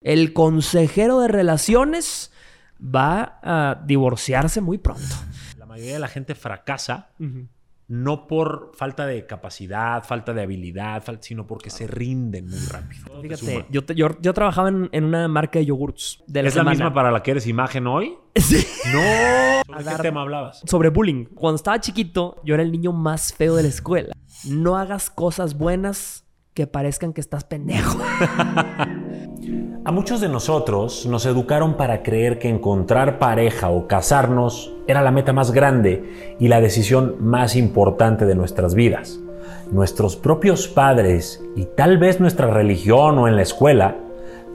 El consejero de relaciones va a divorciarse muy pronto. La mayoría de la gente fracasa no por falta de capacidad, falta de habilidad, sino porque se rinden muy rápido. Fíjate, yo, yo, trabajaba en, una marca de yogurts. De ¿Es la misma para la que eres imagen hoy? Sí. No. ¿Sobre qué tema hablabas? Sobre bullying. Cuando estaba chiquito, yo era el niño más feo de la escuela. No hagas cosas buenas que parezcan que estás pendejo. A muchos de nosotros nos educaron para creer que encontrar pareja o casarnos era la meta más grande y la decisión más importante de nuestras vidas. Nuestros propios padres y tal vez nuestra religión o en la escuela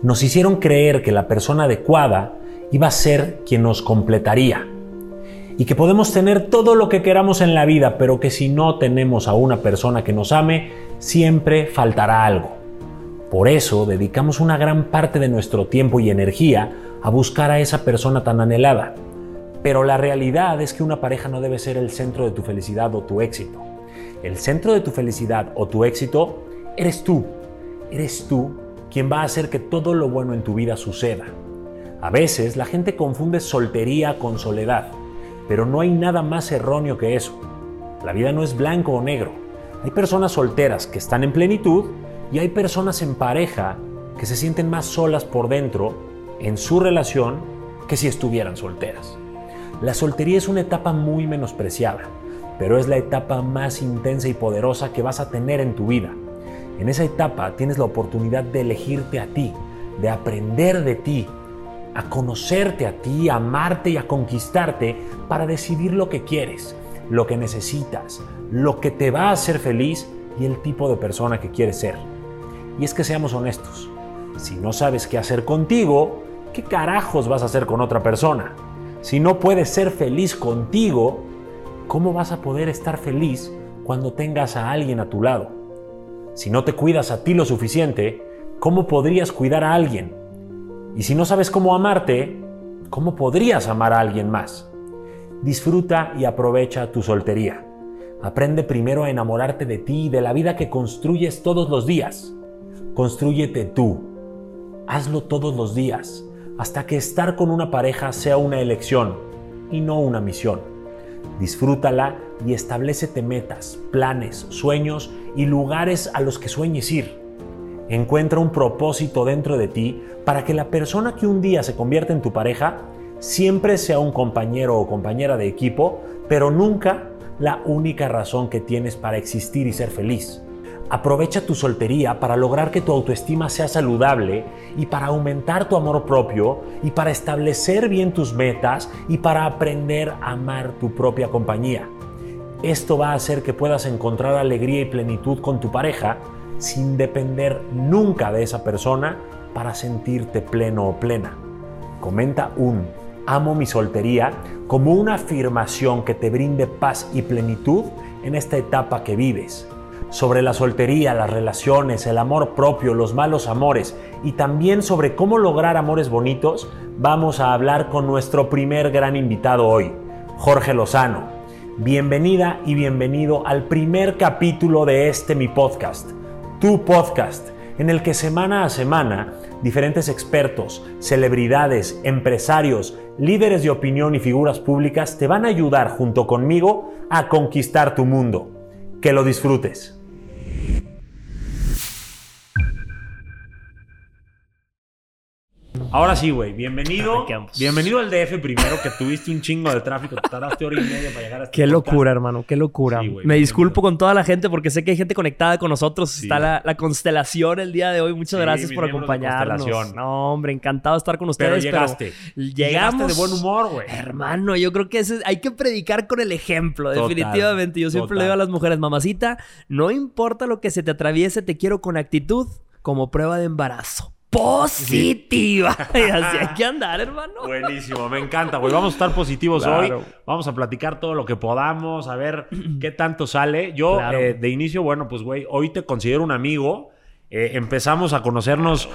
nos hicieron creer que la persona adecuada iba a ser quien nos completaría y que podemos tener todo lo que queramos en la vida, pero que si no tenemos a una persona que nos ame, siempre faltará algo. Por eso dedicamos una gran parte de nuestro tiempo y energía a buscar a esa persona tan anhelada. Pero la realidad es que una pareja no debe ser el centro de tu felicidad o tu éxito. El centro de tu felicidad o tu éxito eres tú. Eres tú quien va a hacer que todo lo bueno en tu vida suceda. A veces la gente confunde soltería con soledad, pero no hay nada más erróneo que eso. La vida no es blanco o negro. Hay personas solteras que están en plenitud y hay personas en pareja que se sienten más solas por dentro en su relación que si estuvieran solteras. La soltería es una etapa muy menospreciada, pero es la etapa más intensa y poderosa que vas a tener en tu vida. En esa etapa tienes la oportunidad de elegirte a ti, de aprender de ti, a conocerte a ti, a amarte y a conquistarte para decidir lo que quieres, lo que necesitas, lo que te va a hacer feliz y el tipo de persona que quieres ser. Y es que seamos honestos, si no sabes qué hacer contigo, ¿qué carajos vas a hacer con otra persona? Si no puedes ser feliz contigo, ¿cómo vas a poder estar feliz cuando tengas a alguien a tu lado? Si no te cuidas a ti lo suficiente, ¿cómo podrías cuidar a alguien? Y si no sabes cómo amarte, ¿cómo podrías amar a alguien más? Disfruta y aprovecha tu soltería. Aprende primero a enamorarte de ti y de la vida que construyes todos los días. Construyete tú. Hazlo todos los días, hasta que estar con una pareja sea una elección y no una misión. Disfrútala y establecete metas, planes, sueños y lugares a los que sueñes ir. Encuentra un propósito dentro de ti para que la persona que un día se convierta en tu pareja siempre sea un compañero o compañera de equipo, pero nunca la única razón que tienes para existir y ser feliz. Aprovecha tu soltería para lograr que tu autoestima sea saludable y para aumentar tu amor propio y para establecer bien tus metas y para aprender a amar tu propia compañía. Esto va a hacer que puedas encontrar alegría y plenitud con tu pareja sin depender nunca de esa persona para sentirte pleno o plena. Comenta un amo mi soltería como una afirmación que te brinde paz y plenitud en esta etapa que vives sobre la soltería, las relaciones, el amor propio, los malos amores y también sobre cómo lograr amores bonitos, vamos a hablar con nuestro primer gran invitado hoy, Jorge Lozano. Bienvenida y bienvenido al primer capítulo de este mi podcast, tu podcast, en el que semana a semana diferentes expertos, celebridades, empresarios, líderes de opinión y figuras públicas te van a ayudar junto conmigo a conquistar tu mundo. Que lo disfrutes. Ahora sí, güey. Bienvenido. Bienvenido al DF primero, que tuviste un chingo de tráfico. Te tardaste hora y media para llegar a este Qué locura, hermano. Qué locura. Me disculpo con toda la gente porque sé que hay gente conectada con nosotros. Está la, constelación el día de hoy. Muchas gracias por acompañarnos. No, hombre, encantado de estar con ustedes. Pero llegaste. llegamos. de buen humor, güey. Hermano, yo creo que hay que predicar con el ejemplo, definitivamente. Yo siempre le digo a las mujeres, mamacita, no importa lo que se te atraviese, te quiero con actitud como prueba de embarazo positiva. Y así hay que andar, hermano. Buenísimo, me encanta, güey. Vamos a estar positivos hoy. Vamos a platicar todo lo que podamos, a ver qué tanto sale. Yo, eh, de inicio, bueno, pues, güey, hoy te considero un amigo. Eh, empezamos a conocernos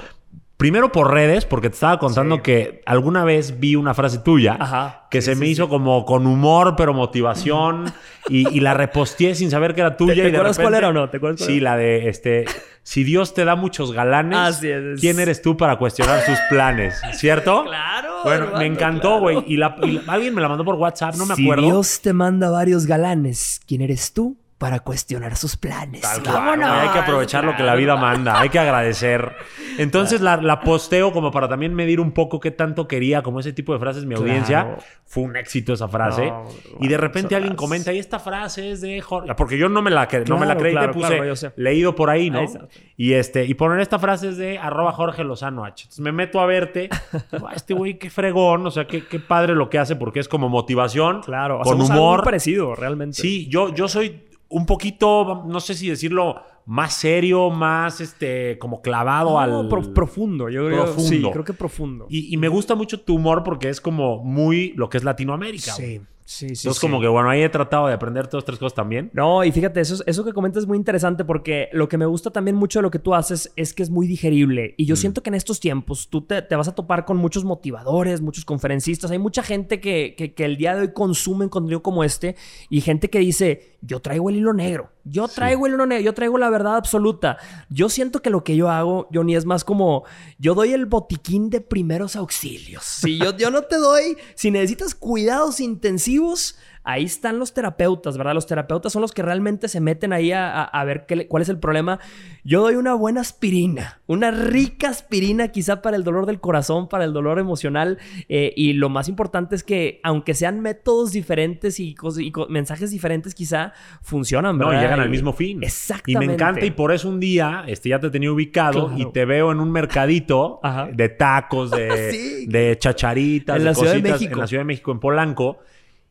Primero por redes, porque te estaba contando que alguna vez vi una frase tuya que se me hizo como con humor, pero motivación, y, la reposteé sin saber que era tuya. ¿Te, y acuerdas cuál era o no? ¿Te acuerdas sí, la de este. Si Dios te da muchos galanes, ¿quién eres tú para cuestionar sus planes? ¿Cierto? Claro. Bueno, me encantó, güey. Y, alguien me la mandó por WhatsApp, no me acuerdo. Si Dios te manda varios galanes, ¿quién eres tú para cuestionar sus planes. Hay que aprovechar lo que la vida manda, hay que agradecer. Entonces la, posteo como para también medir un poco qué tanto quería, como ese tipo de frases mi audiencia. Fue un éxito esa frase. y de repente alguien comenta, y esta frase es de Jorge. Porque yo no me la, no me la creí, te puse leído por ahí, ¿no? Y, este, y poner esta frase es de arroba Jorge Lozano H. Entonces me meto a verte. este güey, qué fregón, o sea, qué, qué, padre lo que hace porque es como motivación. Claro, con humor. Algo parecido, realmente. Sí, yo, yo soy un poquito, no sé si decirlo, más serio, más este, como clavado al. profundo, yo creo. Profundo. Sí, creo que profundo. Y, y, me gusta mucho tu humor porque es como muy lo que es Latinoamérica. Sí. Sí, sí, Entonces, como que bueno, ahí he tratado de aprender todas tres cosas también. No, y fíjate, eso, eso que comentas es muy interesante porque lo que me gusta también mucho de lo que tú haces es que es muy digerible. Y yo mm. siento que en estos tiempos tú te, vas a topar con muchos motivadores, muchos conferencistas. Hay mucha gente que, que, el día de hoy consume contenido como este y gente que dice, yo traigo el hilo negro. Yo traigo el yo traigo la verdad absoluta. Yo siento que lo que yo hago, Johnny, es más como yo doy el botiquín de primeros auxilios. Si yo, yo no te doy, si necesitas cuidados intensivos, ahí están los terapeutas, ¿verdad? Los terapeutas son los que realmente se meten ahí a, ver qué, cuál es el problema. Yo doy una buena aspirina, una rica aspirina quizá para el dolor del corazón, para el dolor emocional. Eh, y lo más importante es que aunque sean métodos diferentes y, mensajes diferentes, quizá funcionan, ¿verdad? No, llegan al mismo fin. Exactamente. Y me encanta y por eso un día este, ya te tenía ubicado y te veo en un mercadito de tacos, de, de chacharitas, en la Ciudad de México. en la Ciudad de México, en Polanco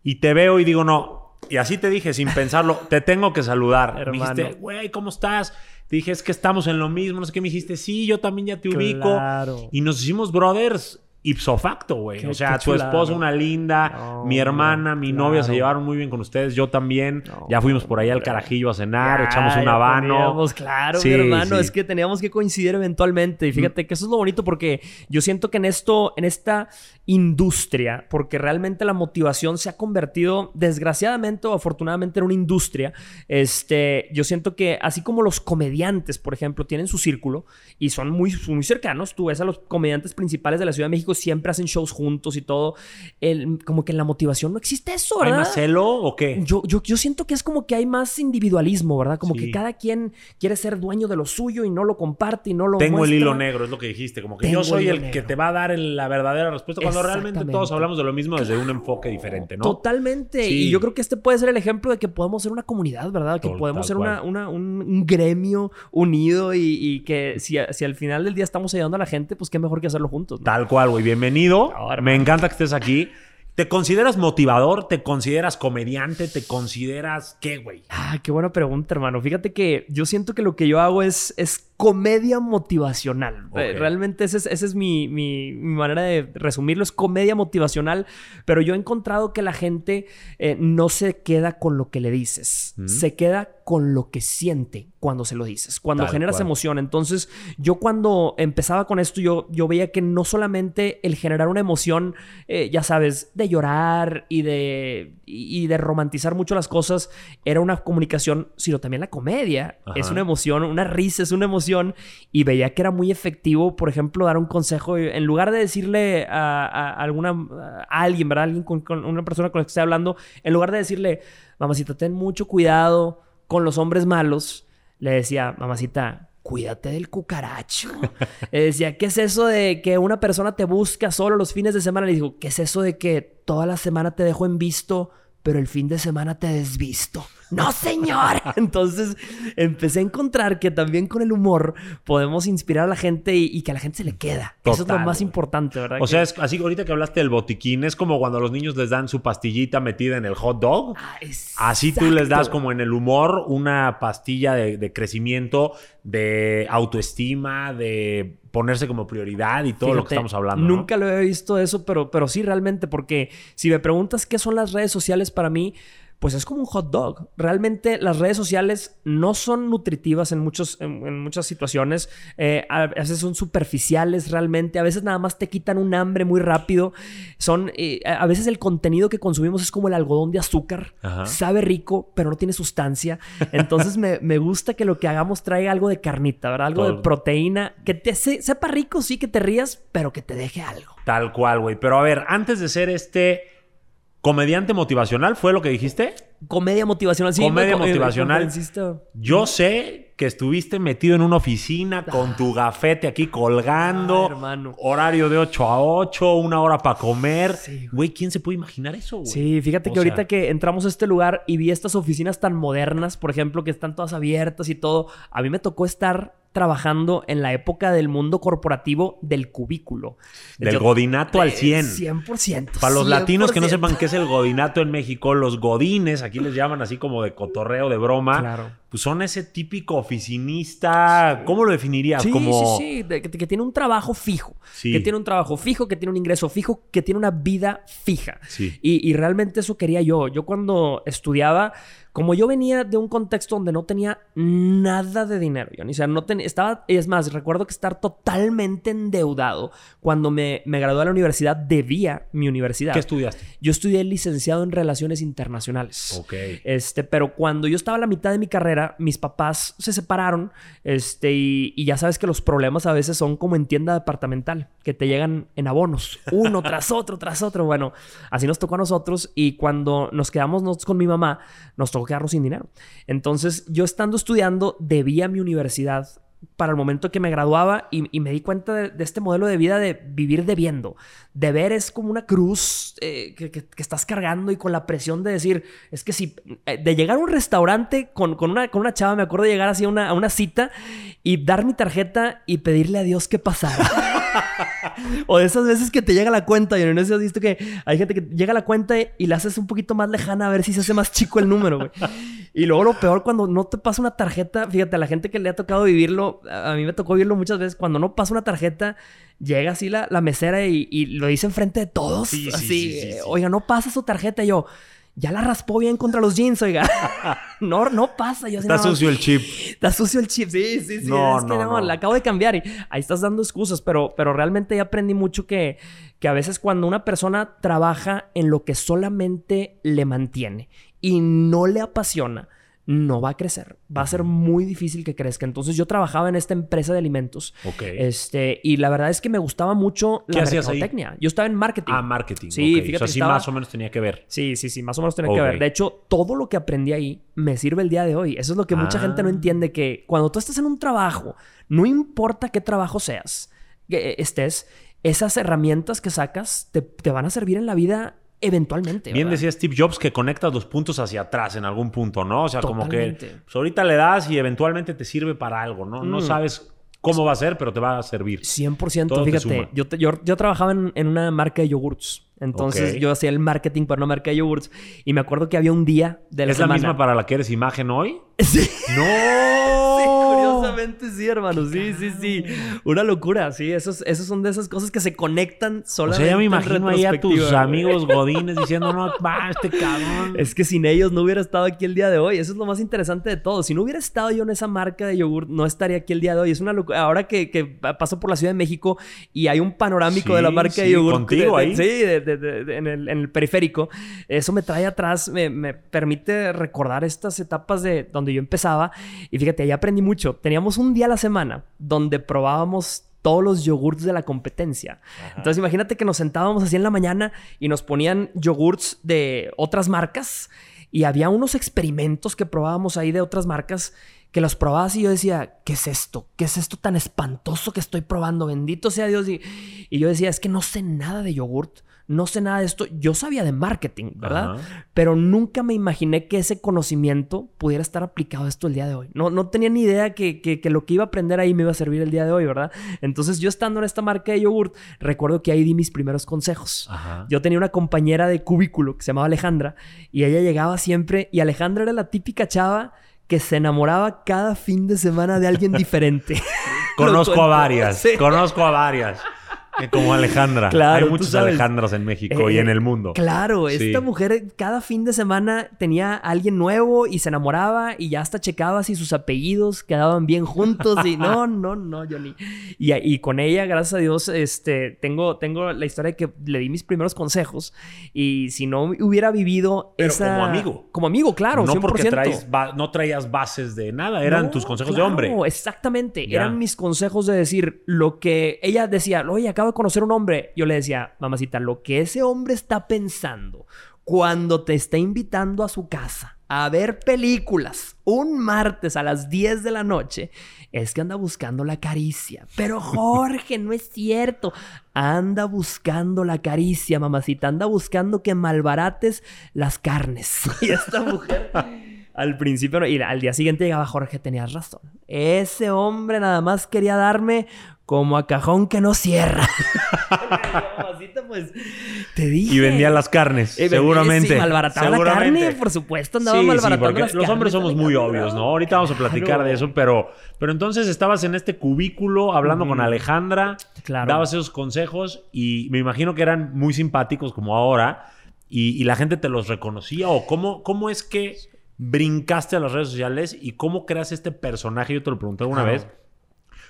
y te veo y digo, no. Y así te dije, sin pensarlo, te tengo que saludar. Me dijiste, güey, ¿cómo estás? Te dije, es que estamos en lo mismo. No sé qué me dijiste, sí, yo también ya te ubico. Y nos hicimos brothers ipso facto, güey. O sea, tu esposa una linda, mi hermana, mi novia se llevaron muy bien con ustedes, yo también. ya fuimos por ahí al carajillo a cenar, echamos un habano. claro, mi hermano, es que teníamos que coincidir eventualmente. Y fíjate que eso es lo bonito porque yo siento que en esto, en esta industria, porque realmente la motivación se ha convertido, desgraciadamente o afortunadamente, en una industria. Este, yo siento que así como los comediantes, por ejemplo, tienen su círculo y son muy, muy cercanos, tú ves a los comediantes principales de la Ciudad de México siempre hacen shows juntos y todo. El, como que en la motivación no existe eso, ¿verdad? ¿Hay más celo o qué? Yo, yo, yo siento que es como que hay más individualismo, ¿verdad? Como que cada quien quiere ser dueño de lo suyo y no lo comparte y no lo Tengo el hilo negro, es lo que dijiste. Como que yo soy el, que te va a dar la verdadera respuesta cuando realmente todos hablamos de lo mismo desde un enfoque diferente, ¿no? Totalmente. Y yo creo que este puede ser el ejemplo de que podemos ser una comunidad, ¿verdad? Que podemos ser una, un, gremio unido y, que si, si, al final del día estamos ayudando a la gente, pues qué mejor que hacerlo juntos. Tal cual, güey bienvenido. Me encanta que estés aquí. ¿Te consideras motivador? ¿Te consideras comediante? ¿Te consideras qué, güey? Ah, qué buena pregunta, hermano. Fíjate que yo siento que lo que yo hago es, es comedia motivacional. Eh, realmente esa es, mi, manera de resumirlo, es comedia motivacional, pero yo he encontrado que la gente eh, no se queda con lo que le dices, se queda con lo que siente cuando se lo dices, cuando generas emoción. Entonces, yo cuando empezaba con esto, yo, yo veía que no solamente el generar una emoción, eh, ya sabes, de llorar y de, y de romantizar mucho las cosas, era una comunicación, sino también la comedia. Es una emoción, una risa, es una emoción y veía que era muy efectivo, por ejemplo, dar un consejo en lugar de decirle a, alguna a alguien, ¿verdad? Alguien con, una persona con la que esté hablando, en lugar de decirle, mamacita, ten mucho cuidado con los hombres malos, le decía, mamacita, cuídate del cucaracho. Le decía, ¿qué es eso de que una persona te busca solo los fines de semana? Le digo, ¿qué es eso de que toda la semana te dejo en visto, pero el fin de semana te desvisto? No señor. Entonces empecé a encontrar que también con el humor podemos inspirar a la gente y, que a la gente se le queda. Eso es lo más importante, ¿verdad? O sea, es así ahorita que hablaste del botiquín, es como cuando los niños les dan su pastillita metida en el hot dog. Ah, así tú les das como en el humor una pastilla de, crecimiento, de autoestima, de ponerse como prioridad y todo lo que estamos hablando. Nunca lo he visto eso, pero, pero sí realmente, porque si me preguntas qué son las redes sociales para mí, pues es como un hot dog. Realmente las redes sociales no son nutritivas en, muchos, en, muchas situaciones. Eh, a veces son superficiales realmente. A veces nada más te quitan un hambre muy rápido. Son, eh, a veces el contenido que consumimos es como el algodón de azúcar. Sabe rico, pero no tiene sustancia. Entonces me, me, gusta que lo que hagamos traiga algo de carnita, ¿verdad? Algo de proteína. Que te sepa rico, sí, que te rías, pero que te deje algo. Tal cual, güey. Pero a ver, antes de ser este Comediante motivacional, ¿fue lo que dijiste? Comedia motivacional, sí. Comedia motivacional. Yo sé que estuviste metido en una oficina con tu gafete aquí colgando. hermano. Horario de 8 a 8, una hora para comer. Güey, ¿quién se puede imaginar eso, güey? Sí, fíjate que ahorita que entramos a este lugar y vi estas oficinas tan modernas, por ejemplo, que están todas abiertas y todo, a mí me tocó estar trabajando en la época del mundo corporativo del cubículo. Del godinato al 100. 100%. Para los latinos que no sepan qué es el godinato en México, los godines, aquí les llaman así como de cotorreo, de broma. Claro. Pues son ese típico oficinista. ¿Cómo lo definirías? Sí, como... sí, sí. que, tiene un trabajo fijo. Que tiene un trabajo fijo, que tiene un ingreso fijo, que tiene una vida fija. Y, y realmente eso quería yo. Yo cuando estudiaba como yo venía de un contexto donde no tenía nada de dinero, yo, o sea, no tenía, estaba, es más, recuerdo que estar totalmente endeudado cuando me, me gradué de la universidad, debía mi universidad. ¿Qué estudiaste? Yo estudié licenciado en Relaciones Internacionales. Ok. Este, pero cuando yo estaba a la mitad de mi carrera, mis papás se separaron, este, y, y ya sabes que los problemas a veces son como en tienda departamental, que te llegan en abonos, uno tras otro, tras otro. Bueno, así nos tocó a nosotros y cuando nos quedamos nosotros con mi mamá, nos tocó quedarnos sin dinero. Entonces, yo estando estudiando, debía mi universidad para el momento que me graduaba y, me di cuenta de, este modelo de vida de vivir debiendo. Deber es como una cruz eh, que, estás cargando y con la presión de decir, es que si, eh, de llegar a un restaurante con, una, con una chava, me acuerdo de llegar así a una, a una cita y dar mi tarjeta y pedirle a Dios que pasara. O de esas veces que te llega la cuenta, y no sé si has visto que hay gente que llega la cuenta y la haces un poquito más lejana a ver si se hace más chico el número, güey. Y luego lo peor cuando no te pasa una tarjeta, fíjate, a la gente que le ha tocado vivirlo, a mí me tocó vivirlo muchas veces, cuando no pasa una tarjeta, llega así la, la mesera y, lo dice enfrente de todos. Sí, así, oiga, no pasa su tarjeta. Y yo, ya la raspó bien contra los jeans, oiga. no, no pasa. Yo, está sucio el chip. Está sucio el chip, sí, sí, sí. No, no, no, la acabo de cambiar y ahí estás dando excusas, pero, pero realmente ya aprendí mucho que, que a veces cuando una persona trabaja en lo que solamente le mantiene y no le apasiona, no va a crecer. Va a ser muy difícil que crezca. Entonces yo trabajaba en esta empresa de alimentos. Ok. Este, y la verdad es que me gustaba mucho la mercadotecnia. Yo estaba en marketing. Ah, marketing. Sí, fíjate. O sea, sí más o menos tenía que ver. Sí, sí, sí, más o menos tenía que ver. De hecho, todo lo que aprendí ahí me sirve el día de hoy. Eso es lo que mucha gente no ah. entiende, que cuando tú estás en un trabajo, no importa qué trabajo seas, que estés, esas herramientas que sacas te, te van a servir en la vida eventualmente. Bien decía Steve Jobs que conectas los puntos hacia atrás en algún punto, ¿no? O sea, como que pues, ahorita le das y eventualmente te sirve para algo, ¿no? No mm. sabes cómo va a ser, pero te va a servir. 100%. fíjate, yo, yo, trabajaba en, una marca de yogurts. Entonces yo hacía el marketing para una marca de yogurts. Y me acuerdo que había un día de la ¿Es la misma para la que eres imagen hoy? Sí. ¡No! curiosamente sí, hermano. Sí, sí, sí. Una locura, sí. Esos, esos son de esas cosas que se conectan solamente. O sea, ya me imagino ahí a tus amigos godines diciendo, no, va, este cabrón. Es que sin ellos no hubiera estado aquí el día de hoy. Eso es lo más interesante de todo. Si no hubiera estado yo en esa marca de yogur, no estaría aquí el día de hoy. Es una locura. Ahora que, que paso por la Ciudad de México y hay un panorámico de la marca de yogur. Contigo ahí. Sí, en, el, en, el, periférico. Eso me trae atrás, me, me permite recordar estas etapas de donde yo empezaba. Y fíjate, ahí aprendí mucho teníamos un día a la semana donde probábamos todos los yogurts de la competencia. Entonces imagínate que nos sentábamos así en la mañana y nos ponían yogurts de otras marcas y había unos experimentos que probábamos ahí de otras marcas que los probabas y yo decía, ¿qué es esto? ¿Qué es esto tan espantoso que estoy probando? Bendito sea Dios. Y, y yo decía, es que no sé nada de yogurt no sé nada de esto. Yo sabía de marketing, ¿verdad? Pero nunca me imaginé que ese conocimiento pudiera estar aplicado a esto el día de hoy. No, no tenía ni idea que, lo que iba a aprender ahí me iba a servir el día de hoy, ¿verdad? Entonces yo estando en esta marca de yogurt, recuerdo que ahí di mis primeros consejos. Yo tenía una compañera de cubículo que se llamaba Alejandra y ella llegaba siempre y Alejandra era la típica chava que se enamoraba cada fin de semana de alguien diferente. conozco a varias, conozco a varias. Como Alejandra. Claro, Hay muchos Alejandras en México y en el mundo. Claro, esta mujer cada fin de semana tenía a alguien nuevo y se enamoraba y ya hasta checaba si sus apellidos quedaban bien juntos y no, no, no, Johnny. Y, y con ella, gracias a Dios, este, tengo, tengo la historia de que le di mis primeros consejos y si no hubiera vivido Pero como amigo. Como amigo, claro, no Porque no traías bases de nada, eran tus consejos de hombre. exactamente. Eran mis consejos de decir lo que ella decía, oye, acabo de conocer un hombre. Yo le decía, mamacita, lo que ese hombre está pensando cuando te está invitando a su casa a ver películas un martes a las 10 de la noche, es que anda buscando la caricia. Pero Jorge, no es cierto. Anda buscando la caricia, mamacita. Anda buscando que malbarates las carnes. Y esta mujer... Al principio, y al día siguiente llegaba Jorge, tenías razón. Ese hombre nada más quería darme como a cajón que no cierra. pues, te dije. Y vendía las carnes, eh, seguramente. Sí, malbarataba la carne, por supuesto, andaba malbaratando sí, los hombres somos muy obvios, ¿no? Ahorita vamos a platicar de eso, pero, pero entonces estabas en este cubículo hablando con Alejandra, claro. dabas esos consejos y me imagino que eran muy simpáticos como ahora y, la gente te los reconocía o cómo, cómo es que brincaste a las redes sociales y cómo creas este personaje. Yo te lo pregunté alguna vez.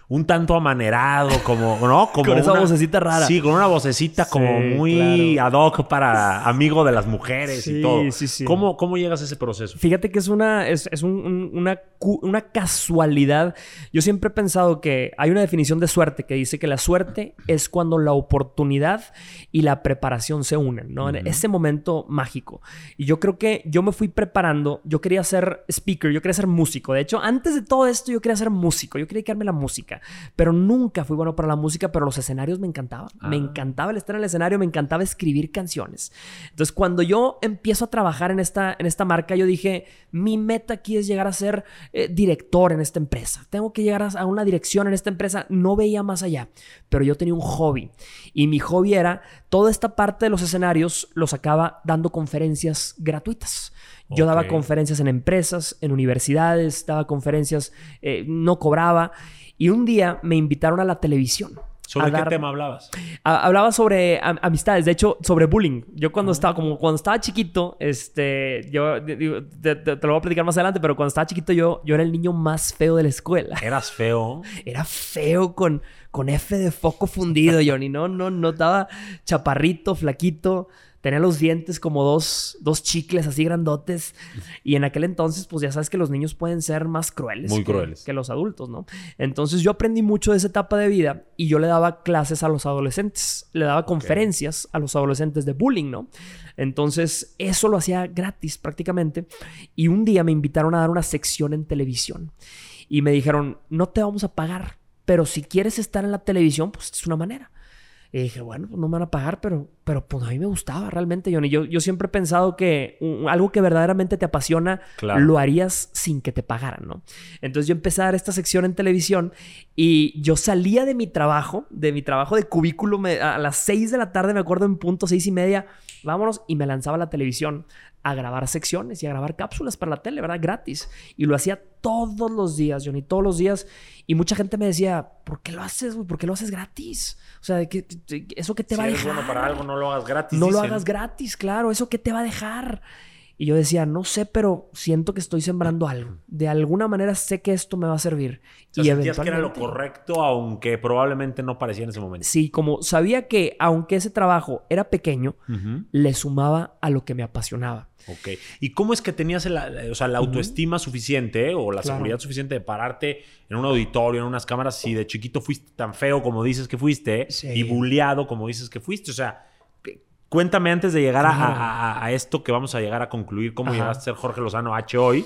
Un tanto amanerado, como, ¿no? Como con esa vocecita rara. Sí, con una vocecita como muy ad hoc para amigo de las mujeres y todo. Sí, sí. ¿Cómo, ¿Cómo llegas a ese proceso? Fíjate que es una, es, una, una casualidad. Yo siempre he pensado que hay una definición de suerte que dice que la suerte es cuando la oportunidad y la preparación se unen, ¿no? En ese momento mágico. Y yo creo que yo me fui preparando. Yo quería ser speaker, yo quería ser músico. De hecho, antes de todo esto, yo quería ser músico. Yo quería dedicarme a la música. Pero nunca fui bueno para la música, pero los escenarios me encantaban. Me ah. encantaba el estar en el escenario, me encantaba escribir canciones. Entonces, cuando yo empiezo a trabajar en esta, en esta marca, yo dije, mi meta aquí es llegar a ser eh, director en esta empresa. Tengo que llegar a una dirección en esta empresa. No veía más allá, pero yo tenía un hobby. Y mi hobby era toda esta parte de los escenarios, lo sacaba dando conferencias gratuitas. Yo daba conferencias en empresas, en universidades, daba conferencias, eh, no cobraba. Y un día me invitaron a la televisión. ¿Sobre qué tema hablabas? hablaba sobre amistades, de hecho, sobre bullying. Yo cuando estaba, como cuando estaba chiquito, este, yo te, lo voy a platicar más adelante, pero cuando estaba chiquito yo, yo era el niño más feo de la escuela. ¿Eras feo? Era feo con, con F de foco fundido, Johnny. No, no, no, estaba chaparrito, flaquito. Tenía los dientes como dos, dos chicles así grandotes. Y en aquel entonces, pues ya sabes que los niños pueden ser más crueles. Muy crueles. Que los adultos, ¿no? Entonces yo aprendí mucho de esa etapa de vida y yo le daba clases a los adolescentes. Le daba conferencias a los adolescentes de bullying, ¿no? Entonces eso lo hacía gratis prácticamente. Y un día me invitaron a dar una sección en televisión. Y me dijeron, no te vamos a pagar, pero si quieres estar en la televisión, pues es una manera. Y dije, bueno, pues no me van a pagar, pero, pero pues a mí me gustaba realmente, Johnny. Yo, yo siempre he pensado que algo que verdaderamente te apasiona, lo harías sin que te pagaran, ¿no? Entonces yo empecé a dar esta sección en televisión y yo salía de mi trabajo, de mi trabajo de cubículo, a las seis de la tarde, me acuerdo en punto, seis y media, vámonos, y me lanzaba a la televisión a grabar secciones y a grabar cápsulas para la tele, ¿verdad? Gratis. Y lo hacía todos los días, Johnny, todos los días. Y mucha gente me decía, ¿por qué lo haces, güey? ¿Por qué lo haces gratis? O sea, ¿eso qué te va a dejar? bueno para algo, no lo hagas gratis. No lo hagas gratis, claro. ¿Eso qué te va a dejar? Y yo decía, no sé, pero siento que estoy sembrando algo. De alguna manera sé que esto me va a servir. y sentías que era lo correcto, aunque probablemente no parecía en ese momento. Sí, como sabía que aunque ese trabajo era pequeño, le sumaba a lo que me apasionaba. Ok. ¿Y cómo es que tenías la, o sea, la autoestima suficiente o la seguridad suficiente de pararte en un auditorio, en unas cámaras, si de chiquito fuiste tan feo como dices que fuiste y bulleado como dices que fuiste? O sea, Cuéntame antes de llegar a, esto que vamos a llegar a concluir, cómo llegaste a ser Jorge Lozano H hoy,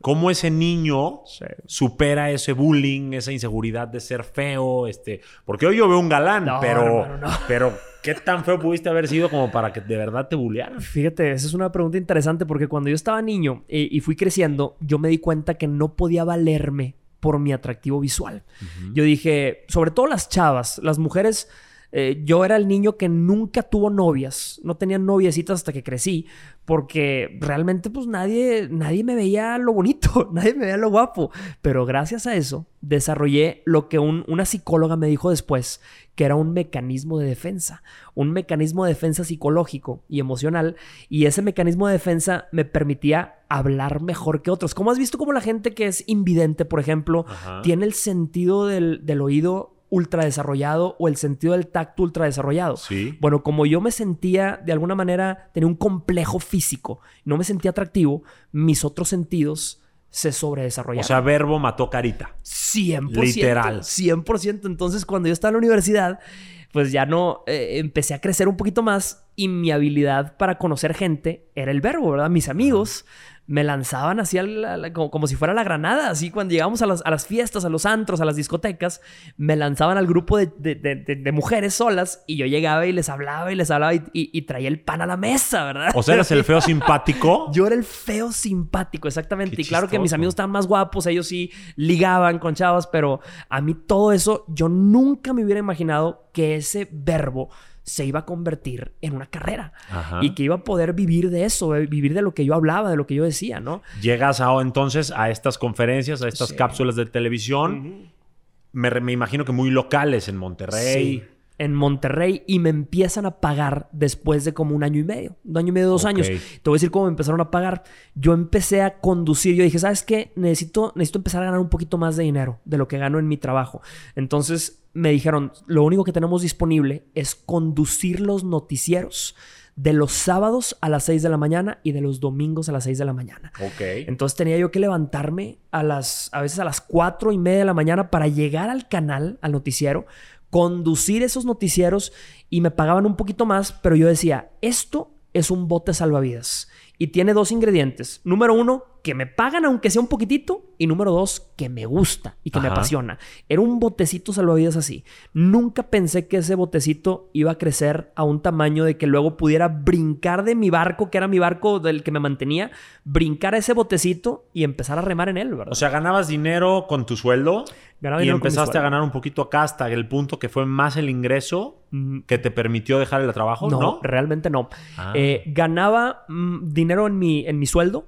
cómo ese niño supera ese bullying, esa inseguridad de ser feo, este, porque hoy yo veo un galán, pero, pero ¿qué tan feo pudiste haber sido como para que de verdad te bullearan? Fíjate, esa es una pregunta interesante porque cuando yo estaba niño eh, y fui creciendo, yo me di cuenta que no podía valerme por mi atractivo visual. Yo dije, sobre todo las chavas, las mujeres Eh, yo era el niño que nunca tuvo novias, no tenía noviecitas hasta que crecí, porque realmente pues nadie, nadie me veía lo bonito, nadie me veía lo guapo, pero gracias a eso desarrollé lo que una psicóloga me dijo después, que era un mecanismo de defensa, un mecanismo de defensa psicológico y emocional, y ese mecanismo de defensa me permitía hablar mejor que otros. ¿Cómo has visto cómo la gente que es invidente, por ejemplo, tiene el sentido del, del oído ultra desarrollado o el sentido del tacto ultra desarrollado. Sí. Bueno, como yo me sentía, de alguna manera, tenía un complejo físico, no me sentía atractivo, mis otros sentidos se sobredesarrollaron. O sea, verbo mató carita. 100%. Literal. 100%. Entonces, cuando yo estaba en la universidad, pues ya no, eh, empecé a crecer un poquito más y mi habilidad para conocer gente era el verbo, ¿verdad? Mis amigos me lanzaban así como, si fuera la granada, así cuando llegábamos a las, fiestas, a los antros, a las discotecas, me lanzaban al grupo de, mujeres solas y yo llegaba y les hablaba y les hablaba y, traía el pan a la mesa, ¿verdad? O sea, eras el feo simpático. Yo era el feo simpático, exactamente. y claro que mis amigos estaban más guapos, ellos sí ligaban con chavas, pero a mí todo eso, yo nunca me hubiera imaginado que ese verbo se iba a convertir en una carrera y que iba a poder vivir de eso, eh, vivir de lo que yo hablaba, de lo que yo decía, ¿no? Llegas a, entonces a estas conferencias, a estas cápsulas de televisión, me, imagino que muy locales en Monterrey en Monterrey y me empiezan a pagar después de como un año y medio, un año y medio, dos años. Te voy a decir cómo me empezaron a pagar. Yo empecé a conducir, yo dije, ¿sabes qué? Necesito, necesito empezar a ganar un poquito más de dinero de lo que gano en mi trabajo. Entonces me dijeron, lo único que tenemos disponible es conducir los noticieros de los sábados a las 6 de la mañana y de los domingos a las 6 de la mañana. Ok. Entonces tenía yo que levantarme a las, a veces a las 4 y media de la mañana para llegar al canal, al noticiero, conducir esos noticieros y me pagaban un poquito más, pero yo decía, esto es un bote salvavidas y tiene dos ingredientes. Número uno, que me pagan aunque sea un poquitito. Y número dos, que me gusta y que me apasiona. Era un botecito salvavidas así. Nunca pensé que ese botecito iba a crecer a un tamaño de que luego pudiera brincar de mi barco, que era mi barco del que me mantenía, brincar a ese botecito y empezar a remar en él, ¿verdad? O sea, ganabas dinero con tu sueldo y empezaste a ganar un poquito acá hasta el punto que fue más el ingreso que te permitió dejar el trabajo, ¿no? No, realmente no. Ah. Eh, ganaba mm, dinero en mi, en mi sueldo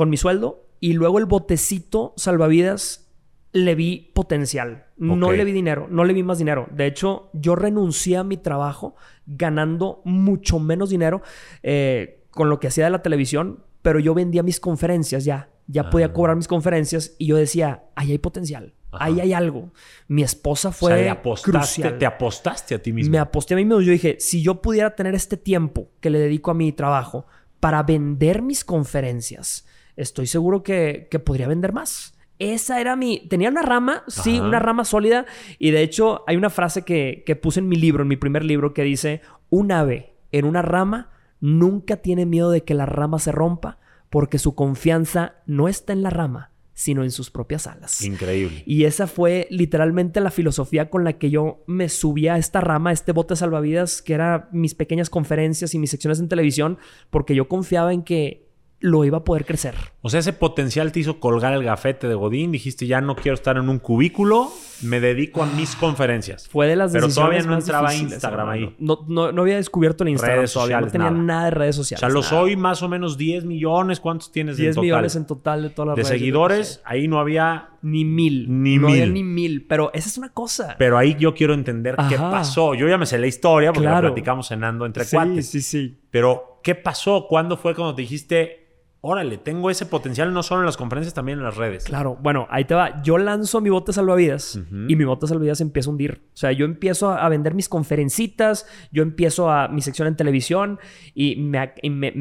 con mi sueldo y luego el botecito salvavidas le vi potencial. No le vi dinero, no le vi más dinero. De hecho, yo renuncié a mi trabajo ganando mucho menos dinero eh, con lo que hacía de la televisión, pero yo vendía mis conferencias ya. Ya podía ah. cobrar mis conferencias y yo decía, ahí hay potencial. Ahí hay algo. Mi esposa fue te apostaste, Te apostaste a ti mismo. Me aposté a mí mismo. Yo dije, si yo pudiera tener este tiempo que le dedico a mi trabajo para vender mis conferencias, estoy seguro que, podría vender más. Esa era mi... Tenía una rama, sí, una rama sólida. Y de hecho hay una frase que, que puse en mi libro, en mi primer libro, que dice, un ave en una rama nunca tiene miedo de que la rama se rompa porque su confianza no está en la rama, sino en sus propias alas. Increíble. Y esa fue literalmente la filosofía con la que yo me subía a esta rama, a este bote salvavidas, que era mis pequeñas conferencias y mis secciones en televisión, porque yo confiaba en que lo iba a poder crecer. O sea, ese potencial te hizo colgar el gafete de Godín. Dijiste, ya no quiero estar en un cubículo, me dedico a mis conferencias. Fue de las decisiones Pero todavía no entraba Instagram ahí. No, no, había descubierto el Instagram redes todavía. Sociales, no tenía nada. de redes sociales. O sea, lo soy más o menos 10 millones. ¿Cuántos tienes 10 en total? millones en total de todas las de redes. seguidores, ahí no había... Ni mil. Ni no mil. Había ni mil. Pero esa es una cosa. Pero ahí yo quiero entender qué pasó. Yo ya me sé la historia porque la platicamos cenando entre sí, cuates. Sí, sí, sí. Pero, ¿qué pasó? ¿Cuándo fue cuando te dijiste órale, tengo ese potencial no solo en las conferencias, también en las redes. Claro, bueno, ahí te va. Yo lanzo mi bote salvavidas y mi bote salvavidas empieza a hundir. O sea, yo empiezo a vender mis conferencitas, yo empiezo a mi sección en televisión y me,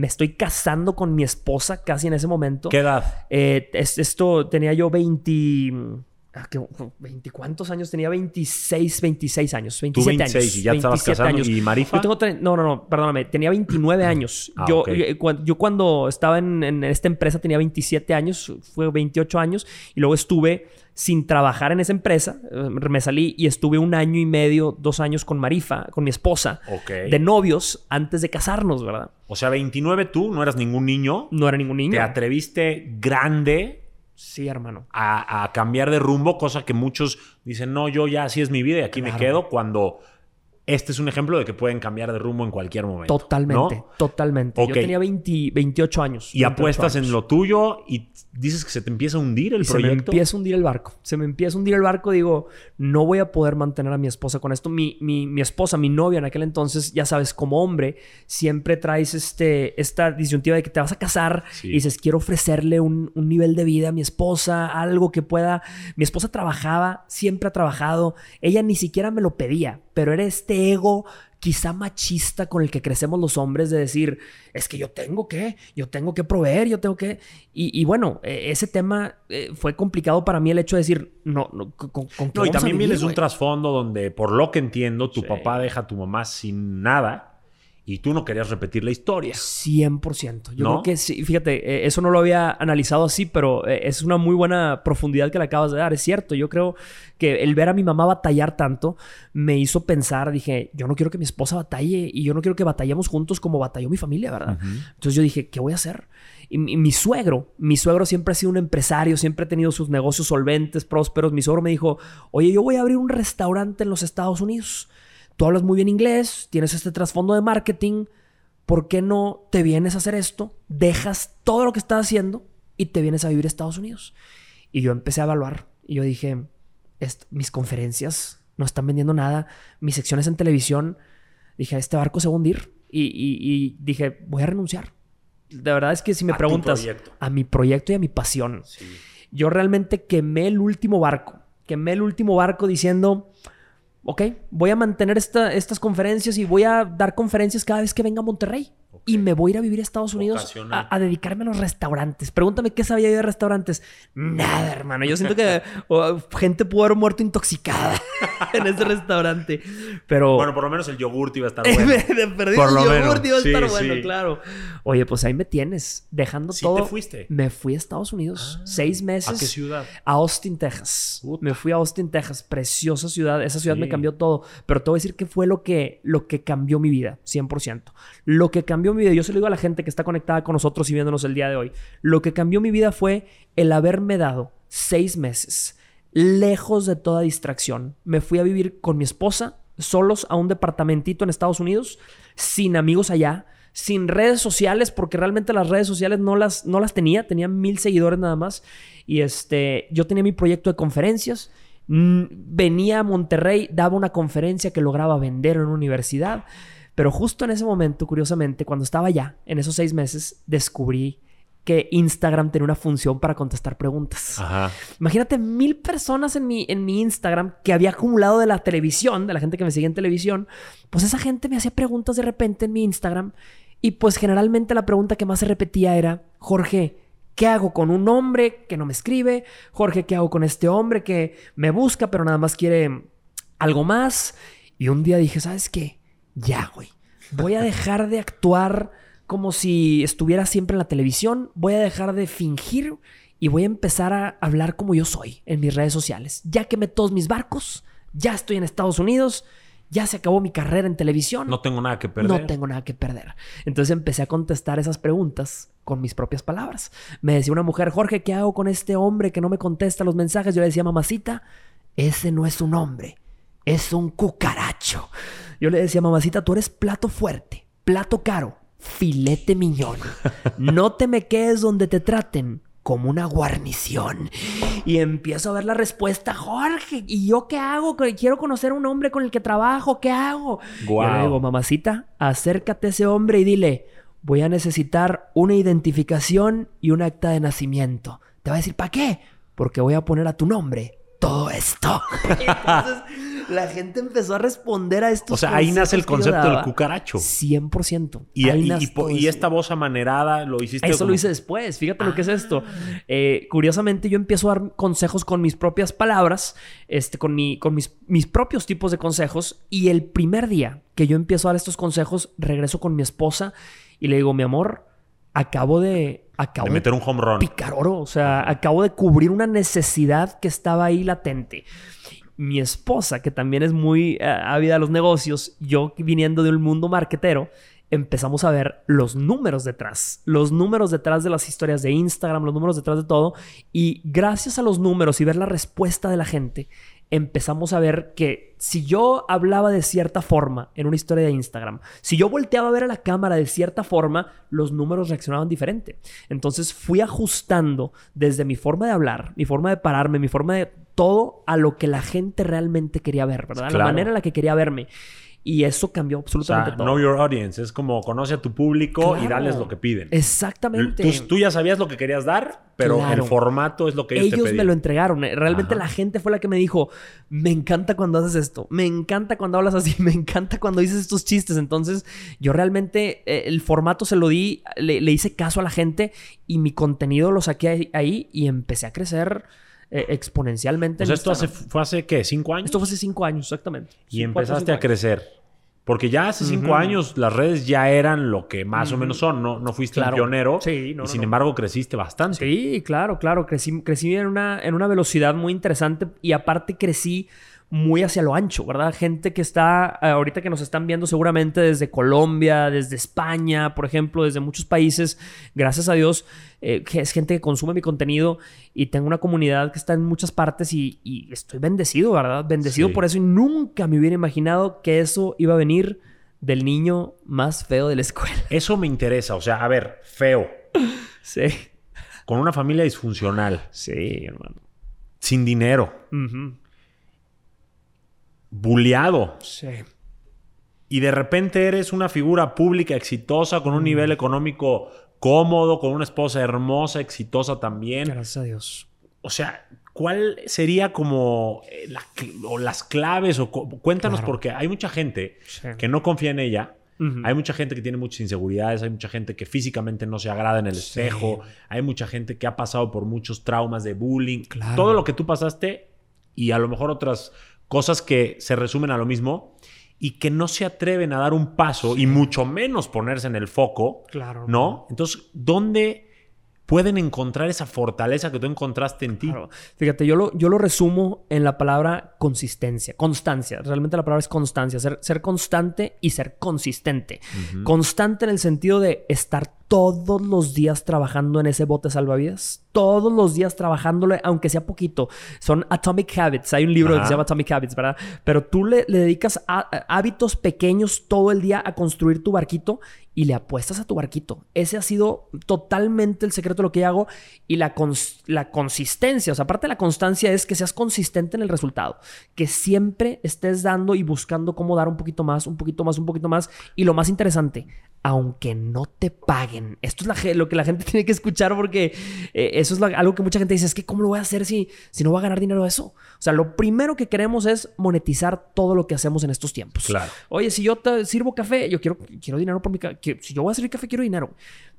estoy casando con mi esposa casi en ese momento. ¿Qué edad? Eh, esto tenía yo 20... Ah, ¿20 cuántos años tenía? 26, 26 años. 27 Tú 26 años. y ya estabas casado. Años. ¿Y Marifa? Yo tengo, no, no, no, perdóname. Tenía 29 años. Ah, yo, eh, yo, cuando estaba en, esta empresa tenía 27 años, fue 28 años. Y luego estuve sin trabajar en esa empresa. Eh, me salí y estuve un año y medio, dos años con Marifa, con mi esposa. De novios antes de casarnos, ¿verdad? O sea, 29 tú, no eras ningún niño. No era ningún niño. Te atreviste grande Sí, hermano. A, cambiar de rumbo, cosa que muchos dicen, no, yo ya así es mi vida y aquí me quedo, cuando este es un ejemplo de que pueden cambiar de rumbo en cualquier momento. Totalmente, totalmente. Yo tenía 28 años. Y apuestas en lo tuyo y dices que se te empieza a hundir el proyecto. Se me empieza a hundir el barco. Se me empieza a hundir el barco. Digo, no voy a poder mantener a mi esposa con esto. Mi, mi, esposa, mi novia en aquel entonces, ya sabes, como hombre, siempre traes este, esta disyuntiva de que te vas a casar y dices, quiero ofrecerle un, un nivel de vida a mi esposa, algo que pueda. Mi esposa trabajaba, siempre ha trabajado. Ella ni siquiera me lo pedía, pero era este ego quizá machista con el que crecemos los hombres de decir, es que yo tengo que, yo tengo que proveer, yo tengo que... Y, bueno, e, ese tema eh, fue complicado para mí el hecho de decir, no, no, con, No, y también vienes un trasfondo donde, por lo que entiendo, tu papá deja a tu mamá sin nada y tú no querías repetir la historia. 100%. Yo creo que sí. Fíjate, eh, eso no lo había analizado así, pero eh, es una muy buena profundidad que le acabas de dar. Es cierto. Yo creo que el ver a mi mamá batallar tanto me hizo pensar, dije, yo no quiero que mi esposa batalle y yo no quiero que batallemos juntos como batalló mi familia, ¿verdad? Entonces yo dije, ¿qué voy a hacer? Y mi, mi, suegro, mi suegro siempre ha sido un empresario, siempre ha tenido sus negocios solventes, prósperos. Mi suegro me dijo, oye, yo voy a abrir un restaurante en los Estados Unidos tú hablas muy bien inglés, tienes este trasfondo de marketing, ¿por qué no te vienes a hacer esto? Dejas todo lo que estás haciendo y te vienes a vivir a Estados Unidos. Y yo empecé a evaluar y yo dije, mis conferencias no están vendiendo nada, mis secciones en televisión, dije, este barco se va a hundir y, dije, voy a renunciar. De verdad es que si me preguntas a mi proyecto y a mi pasión, yo realmente quemé el último barco, quemé el último barco diciendo, ok, voy a mantener estas conferencias y voy a dar conferencias cada vez que venga a Monterrey. Y me voy a ir a vivir a Estados Unidos a, dedicarme a los restaurantes. Pregúntame qué sabía yo de restaurantes. Nada, hermano. Yo siento que gente pudo haber muerto intoxicada en ese restaurante. Pero. Bueno, por lo menos el yogurt iba a estar bueno. de por el yogurt iba a estar bueno, claro. Oye, pues ahí me tienes, dejando todo. te fuiste? Me fui a Estados Unidos. Ah, seis meses. ¿A qué ciudad? A Austin, Texas. Me fui a Austin, Texas. Preciosa ciudad. Esa ciudad me cambió todo. Pero te voy a decir que fue lo que, lo que cambió mi vida, 100%. Lo que cambió mi yo se lo digo a la gente que está conectada con nosotros y viéndonos el día de hoy, lo que cambió mi vida fue el haberme dado seis meses lejos de toda distracción. Me fui a vivir con mi esposa, solos a un departamentito en Estados Unidos, sin amigos allá, sin redes sociales, porque realmente las redes sociales no las, no las tenía, tenía mil seguidores nada más. Y este, yo tenía mi proyecto de conferencias, venía a Monterrey, daba una conferencia que lograba vender en una universidad. Pero justo en ese momento, curiosamente, cuando estaba allá, en esos seis meses, descubrí que Instagram tenía una función para contestar preguntas. Imagínate mil personas en mi, en mi Instagram que había acumulado de la televisión, de la gente que me sigue en televisión. Pues esa gente me hacía preguntas de repente en mi Instagram. Y pues generalmente la pregunta que más se repetía era, Jorge, ¿qué hago con un hombre que no me escribe? Jorge, ¿qué hago con este hombre que me busca pero nada más quiere algo más? Y un día dije, ¿sabes qué? Ya, güey. Voy a dejar de actuar como si estuviera siempre en la televisión. Voy a dejar de fingir y voy a empezar a hablar como yo soy en mis redes sociales. Ya quemé todos mis barcos, ya estoy en Estados Unidos, ya se acabó mi carrera en televisión. No tengo nada que perder. No tengo nada que perder. Entonces empecé a contestar esas preguntas con mis propias palabras. Me decía una mujer, Jorge, ¿qué hago con este hombre que no me contesta los mensajes? Yo le decía, mamacita, ese no es un hombre, es un cucaracho. Yo le decía, mamacita, tú eres plato fuerte, plato caro, filete miñón. No te me quedes donde te traten como una guarnición. Y empiezo a ver la respuesta, Jorge, ¿y yo qué hago? Quiero conocer a un hombre con el que trabajo, ¿qué hago? Yo le digo, mamacita, acércate a ese hombre y dile, voy a necesitar una identificación y un acta de nacimiento. Te va a decir, ¿para qué? Porque voy a poner a tu nombre todo esto. Entonces la gente empezó a responder a esto. O sea, ahí nace el concepto del cucaracho. 100%. Y, y, esta voz amanerada lo hiciste. Eso lo hice después. Fíjate lo que es esto. Eh, curiosamente, yo empiezo a dar consejos con mis propias palabras, este, con, mi, con mis, mis propios tipos de consejos. Y el primer día que yo empiezo a dar estos consejos, regreso con mi esposa y le digo, mi amor, acabo de. Acabo de meter un home run. Picar oro. O sea, acabo de cubrir una necesidad que estaba ahí latente mi esposa, que también es muy eh, ávida a los negocios, yo viniendo de un mundo marketero, empezamos a ver los números detrás, los números detrás de las historias de Instagram, los números detrás de todo, y gracias a los números y ver la respuesta de la gente, empezamos a ver que si yo hablaba de cierta forma en una historia de Instagram, si yo volteaba a ver a la cámara de cierta forma, los números reaccionaban diferente. Entonces fui ajustando desde mi forma de hablar, mi forma de pararme, mi forma de todo a lo que la gente realmente quería ver, ¿verdad? La manera en la que quería verme. Y eso cambió absolutamente o sea, todo. Know your audience. Es como conoce a tu público y dales lo que piden. Exactamente. Tú, ya sabías lo que querías dar, pero el formato es lo que ellos, ellos me lo entregaron. Eh, realmente la gente fue la que me dijo, me encanta cuando haces esto, me encanta cuando hablas así, me encanta cuando dices estos chistes. Entonces yo realmente eh, el formato se lo di, le, hice caso a la gente y mi contenido lo saqué ahí, y empecé a crecer. Eh, exponencialmente. Sea, esto fue hace, ¿qué? ¿Cinco años? Esto fue hace cinco años, exactamente. Y empezaste a crecer. Porque ya hace cinco años las redes ya eran lo que más o menos son, ¿no? No fuiste un pionero. Sí, no, y sin embargo creciste bastante. Sí, claro, claro. Crecí, crecí en, una, en una velocidad muy interesante y aparte crecí muy hacia lo ancho, ¿verdad? Gente que está, eh, ahorita que nos están viendo seguramente desde Colombia, desde España, por ejemplo, desde muchos países, gracias a Dios, eh, que es gente que consume mi contenido y tengo una comunidad que está en muchas partes y, estoy bendecido, ¿verdad? Bendecido por eso y nunca me hubiera imaginado que eso iba a venir del niño más feo de la escuela. Eso me interesa, o sea, a ver, feo. Sí. Con una familia disfuncional. Sí, hermano. Sin dinero bulleado. Sí. Y de repente eres una figura pública exitosa con un mm. nivel económico cómodo, con una esposa hermosa, exitosa también. Gracias a Dios. O sea, ¿cuál sería como eh, o las claves? O cuéntanos, porque hay mucha gente que no confía en ella. Hay mucha gente que tiene muchas inseguridades, hay mucha gente que físicamente no se agrada en el espejo, hay mucha gente que ha pasado por muchos traumas de bullying. Todo lo que tú pasaste y a lo mejor otras cosas que se resumen a lo mismo y que no se atreven a dar un paso y mucho menos ponerse en el foco. Claro. ¿No? Entonces, ¿dónde pueden encontrar esa fortaleza que tú encontraste en ti? Fíjate, yo lo, yo lo resumo en la palabra consistencia, constancia. Realmente la palabra es constancia, ser, ser constante y ser consistente. Constante en el sentido de estar todos los días trabajando en ese bote salvavidas. Todos los días trabajándole, aunque sea poquito. Son Atomic Habits. Hay un libro que se llama Atomic Habits, ¿verdad? Pero tú le, dedicas hábitos pequeños todo el día a construir tu barquito y le apuestas a tu barquito. Ese ha sido totalmente el secreto de lo que hago y la, la consistencia. O sea, aparte de la constancia es que seas consistente en el resultado. Que siempre estés dando y buscando cómo dar un poquito más, un poquito más, un poquito más. Y lo más interesante, aunque no te paguen. Esto es lo que la gente tiene que escuchar porque eh, eso es algo que mucha gente dice, es que ¿cómo lo voy a hacer si, si no voy a ganar dinero de eso? O sea, lo primero que queremos es monetizar todo lo que hacemos en estos tiempos. Claro. Oye, si yo te sirvo café, yo quiero, quiero dinero por mi café. Si yo voy a servir café, quiero dinero.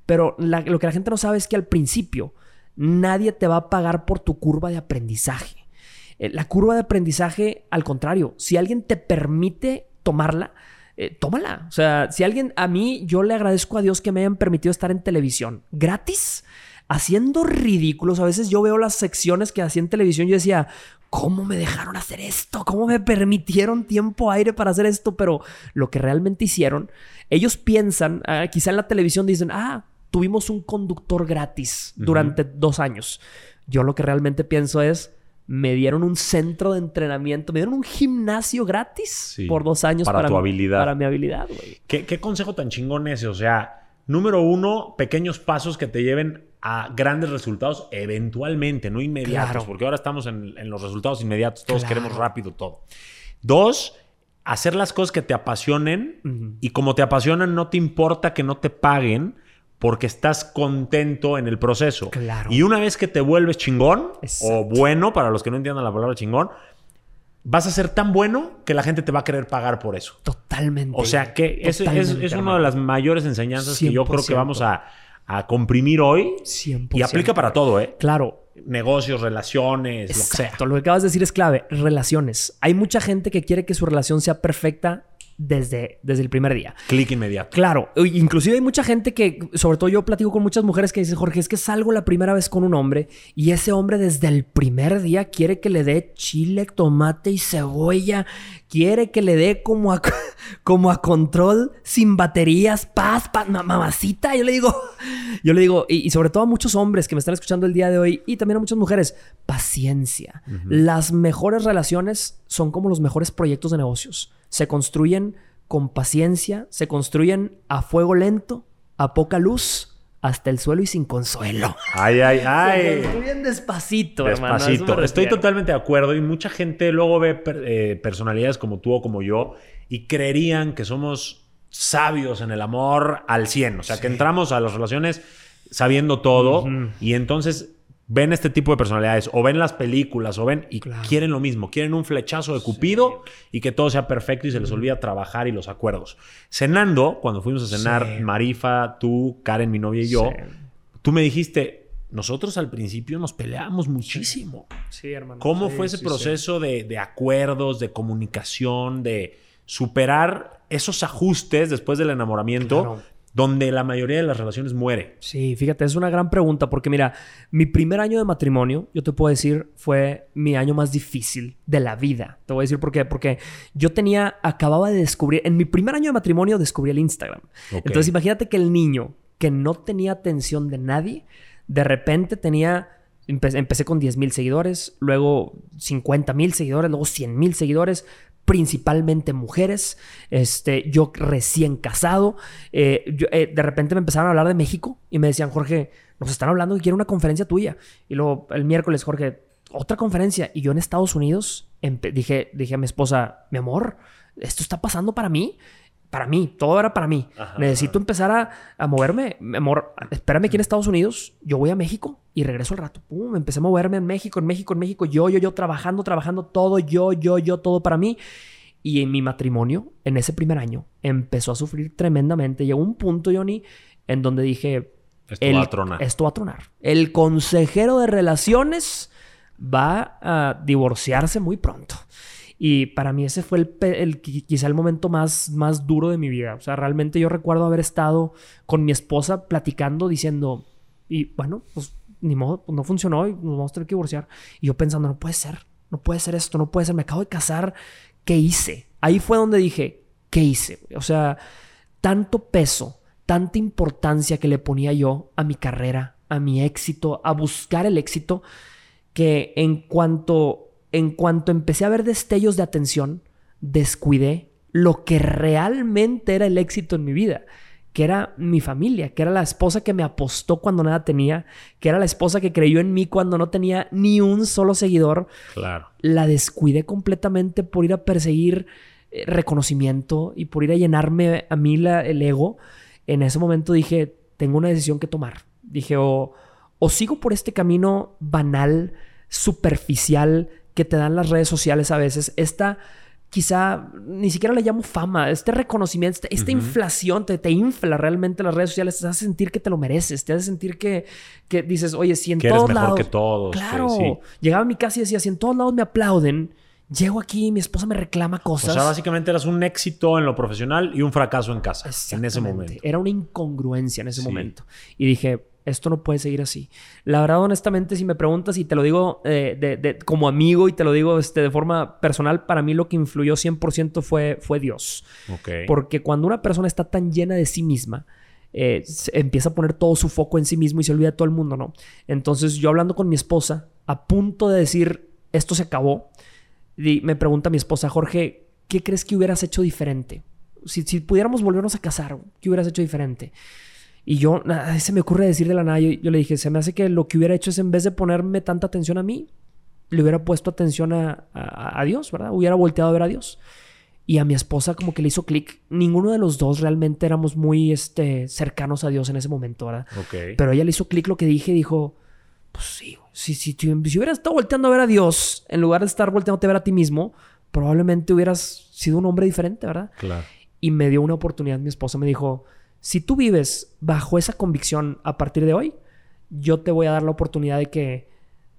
Pero lo que la gente no sabe es que al principio nadie te va a pagar por tu curva de aprendizaje. Eh, la curva de aprendizaje, al contrario, si alguien te permite tomarla, eh, tómala. O sea, si alguien, a mí, yo le agradezco a Dios que me hayan permitido estar en televisión gratis, haciendo ridículos. A veces yo veo las secciones que hacía en televisión y yo decía, ¿cómo me dejaron hacer esto? ¿Cómo me permitieron tiempo aire para hacer esto? Pero lo que realmente hicieron, ellos piensan, ah, quizá en la televisión dicen, ah, tuvimos un conductor gratis durante dos años. Yo lo que realmente pienso es, me dieron un centro de entrenamiento, me dieron un gimnasio gratis por dos años para, tu habilidad. Para mi habilidad, güey. ¿Qué, consejo tan chingón ese? O sea, número uno, pequeños pasos que te lleven a grandes resultados eventualmente, no inmediatos, porque ahora estamos en, los resultados inmediatos, todos queremos rápido todo. Dos, hacer las cosas que te apasionen y como te apasionan no te importa que no te paguen porque estás contento en el proceso. Claro. Y una vez que te vuelves chingón, o bueno, para los que no entiendan la palabra chingón, vas a ser tan bueno que la gente te va a querer pagar por eso. Totalmente. O sea que es, es, una de las mayores enseñanzas que yo creo que vamos a, comprimir hoy. 100%. Y aplica para todo, ¿eh? Claro. Negocios, relaciones, lo que sea. Lo que acabas de decir es clave. Relaciones. Hay mucha gente que quiere que su relación sea perfecta desde, desde el primer día. Clic inmediato. Claro, inclusive hay mucha gente que, sobre todo yo platico con muchas mujeres que dicen, Jorge, es que salgo la primera vez con un hombre y ese hombre desde el primer día quiere que le dé chile, tomate y cebolla, quiere que le dé como a, como a control sin baterías, paz, paz, mamacita. Yo le digo, yo le digo, y, sobre todo a muchos hombres que me están escuchando el día de hoy y también a muchas mujeres, paciencia. Las mejores relaciones son como los mejores proyectos de negocios. Se construyen con paciencia, se construyen a fuego lento, a poca luz hasta el suelo y sin consuelo. Ay, ay, ay. Se construyen despacito, despacito. Hermano, Estoy totalmente de acuerdo y mucha gente luego ve eh, personalidades como tú o como yo y creerían que somos sabios en el amor al 100. O sea, que entramos a las relaciones sabiendo todo y entonces ven este tipo de personalidades o ven las películas o ven y quieren lo mismo, quieren un flechazo de Cupido y que todo sea perfecto y se les olvida trabajar y los acuerdos. Cenando, cuando fuimos a cenar, Marifa, tú, Karen, mi novia y yo, tú me dijiste, nosotros al principio nos peleábamos muchísimo. Sí, hermano. ¿Cómo fue ese proceso de, de acuerdos, de comunicación, de superar esos ajustes después del enamoramiento donde la mayoría de las relaciones muere? Sí, fíjate, es una gran pregunta porque mira, mi primer año de matrimonio, yo te puedo decir, fue mi año más difícil de la vida. Te voy a decir por qué, porque yo tenía, acababa de descubrir, en mi primer año de matrimonio descubrí el Instagram. Entonces imagínate que el niño que no tenía atención de nadie, de repente tenía... Empecé, con 10 mil seguidores, luego 50 mil seguidores, luego 100 mil seguidores, principalmente mujeres. Este, yo recién casado. Eh, eh, de repente me empezaron a hablar de México y me decían, Jorge, nos están hablando que quiero una conferencia tuya. Y luego el miércoles, Jorge, otra conferencia. Y yo en Estados Unidos dije, dije a mi esposa, mi amor, esto está pasando para mí para mí, todo era para mí. Necesito empezar a, moverme. Amor, espérame aquí en Estados Unidos, yo voy a México y regreso al rato. Pum, empecé a moverme en México, en México, en México, yo, yo, yo, trabajando, trabajando, todo, yo, yo, yo, todo para mí. Y en mi matrimonio, en ese primer año, empezó a sufrir tremendamente. Llegó un punto, Johnny, en donde dije... Esto va a tronar. Esto va a tronar. El consejero de relaciones va a divorciarse muy pronto. Y para mí ese fue el, el, quizá el momento más, más duro de mi vida. O sea, realmente yo recuerdo haber estado con mi esposa platicando, diciendo, y bueno, pues ni modo, pues no funcionó y nos vamos a tener que divorciar. Y yo pensando, no puede ser, no puede ser esto, no puede ser, me acabo de casar, ¿qué hice? Ahí fue donde dije, ¿qué hice? O sea, tanto peso, tanta importancia que le ponía yo a mi carrera, a mi éxito, a buscar el éxito, que en cuanto en cuanto empecé a ver destellos de atención, descuidé lo que realmente era el éxito en mi vida, que era mi familia, que era la esposa que me apostó cuando nada tenía, que era la esposa que creyó en mí cuando no tenía ni un solo seguidor. Claro. La descuidé completamente por ir a perseguir eh, reconocimiento y por ir a llenarme a mí el ego. En ese momento dije, tengo una decisión que tomar. Dije, o, o sigo por este camino banal, superficial, que te dan las redes sociales a veces, esta quizá ni siquiera le llamo fama, este reconocimiento, esta, inflación te, te, infla realmente las redes sociales, te hace sentir que te lo mereces, te hace sentir que, que dices, oye, si en que todos eres mejor lados. que todos. Claro. Llegaba a mi casa y decía, si en todos lados me aplauden, llego aquí y mi esposa me reclama cosas. O sea, básicamente eras un éxito en lo profesional y un fracaso en casa en ese momento. Era una incongruencia en ese momento. Y dije, esto no puede seguir así. La verdad, honestamente, si me preguntas y te lo digo eh, de, como amigo y te lo digo este, de forma personal, para mí lo que influyó 100% fue, fue Dios. Porque cuando una persona está tan llena de sí misma, eh, empieza a poner todo su foco en sí mismo y se olvida de todo el mundo, ¿no? Entonces yo hablando con mi esposa, a punto de decir, esto se acabó, y me pregunta mi esposa, Jorge, ¿qué crees que hubieras hecho diferente? Si, si pudiéramos volvernos a casar, ¿qué hubieras hecho diferente? Y yo, nada, se me ocurre decir de la nada, yo, le dije, se me hace que lo que hubiera hecho es en vez de ponerme tanta atención a mí, le hubiera puesto atención a, a, Dios, ¿verdad? Hubiera volteado a ver a Dios. Y a mi esposa como que le hizo clic. Ninguno de los dos realmente éramos muy este, cercanos a Dios en ese momento, ¿verdad? Pero ella le hizo clic lo que dije y dijo, pues sí, si, si, si, hubieras estado volteando a ver a Dios en lugar de estar volteando a ver a ti mismo, probablemente hubieras sido un hombre diferente, ¿verdad? Claro. Y me dio una oportunidad. Mi esposa me dijo, si tú vives bajo esa convicción a partir de hoy, yo te voy a dar la oportunidad de que,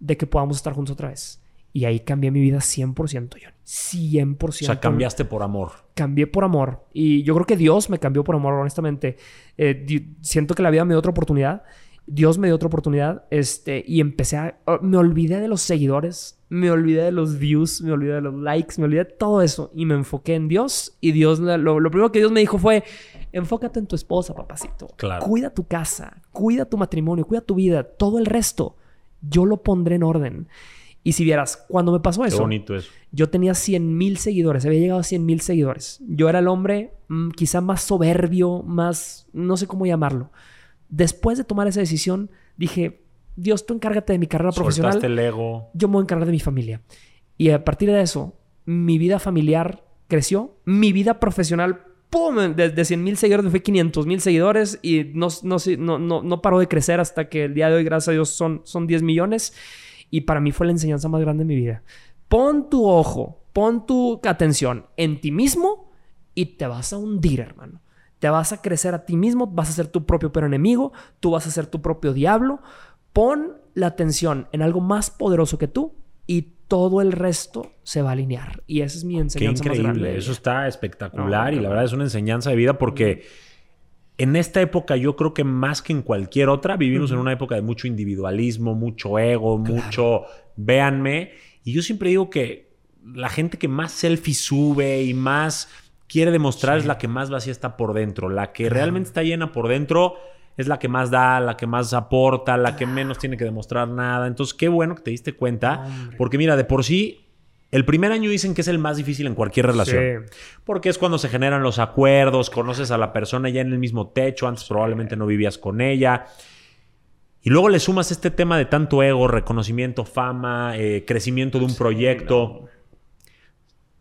de que podamos estar juntos otra vez. Y ahí cambié mi vida 100%, Johnny. 100%. O sea, cambiaste por amor. Cambié por amor. Y yo creo que Dios me cambió por amor, honestamente. Eh, siento que la vida me dio otra oportunidad. Dios me dio otra oportunidad. Este, y empecé a. Oh, me olvidé de los seguidores. Me olvidé de los views. Me olvidé de los likes. Me olvidé de todo eso. Y me enfoqué en Dios. Y Dios, lo, lo primero que Dios me dijo fue: enfócate en tu esposa, papacito. Claro. Cuida tu casa. Cuida tu matrimonio. Cuida tu vida. Todo el resto. Yo lo pondré en orden. Y si vieras, cuando me pasó eso, bonito eso. yo tenía 100 mil seguidores, había llegado a 100 mil seguidores. Yo era el hombre mm, quizá más soberbio, más, no sé cómo llamarlo. Después de tomar esa decisión, dije, Dios, tú encárgate de mi carrera profesional. el ego. Yo me voy a encargar de mi familia. Y a partir de eso, mi vida familiar creció, mi vida profesional, ¡pum! De, de 100 mil seguidores fue 500 mil seguidores y no, no, no, no, no paró de crecer hasta que el día de hoy, gracias a Dios, son, son 10 millones. Y para mí fue la enseñanza más grande de mi vida. Pon tu ojo, pon tu atención en ti mismo y te vas a hundir, hermano. Te vas a crecer a ti mismo, vas a ser tu propio pero enemigo, tú vas a ser tu propio diablo. Pon la atención en algo más poderoso que tú y todo el resto se va a alinear. Y esa es mi enseñanza. Qué increíble, eso está espectacular y la verdad es una enseñanza de vida porque en esta época yo creo que más que en cualquier otra vivimos en una época de mucho individualismo, mucho ego, mucho véanme. Y yo siempre digo que la gente que más selfie sube y más quiere demostrar es la que más vacía está por dentro. La que realmente está llena por dentro es la que más da, la que más aporta, la que menos tiene que demostrar nada. Entonces, qué bueno que te diste cuenta. Porque mira, de por sí el primer año dicen que es el más difícil en cualquier relación. Porque es cuando se generan los acuerdos, conoces a la persona ya en el mismo techo, antes probablemente no vivías con ella. Y luego le sumas este tema de tanto ego, reconocimiento, fama, eh, crecimiento de un proyecto.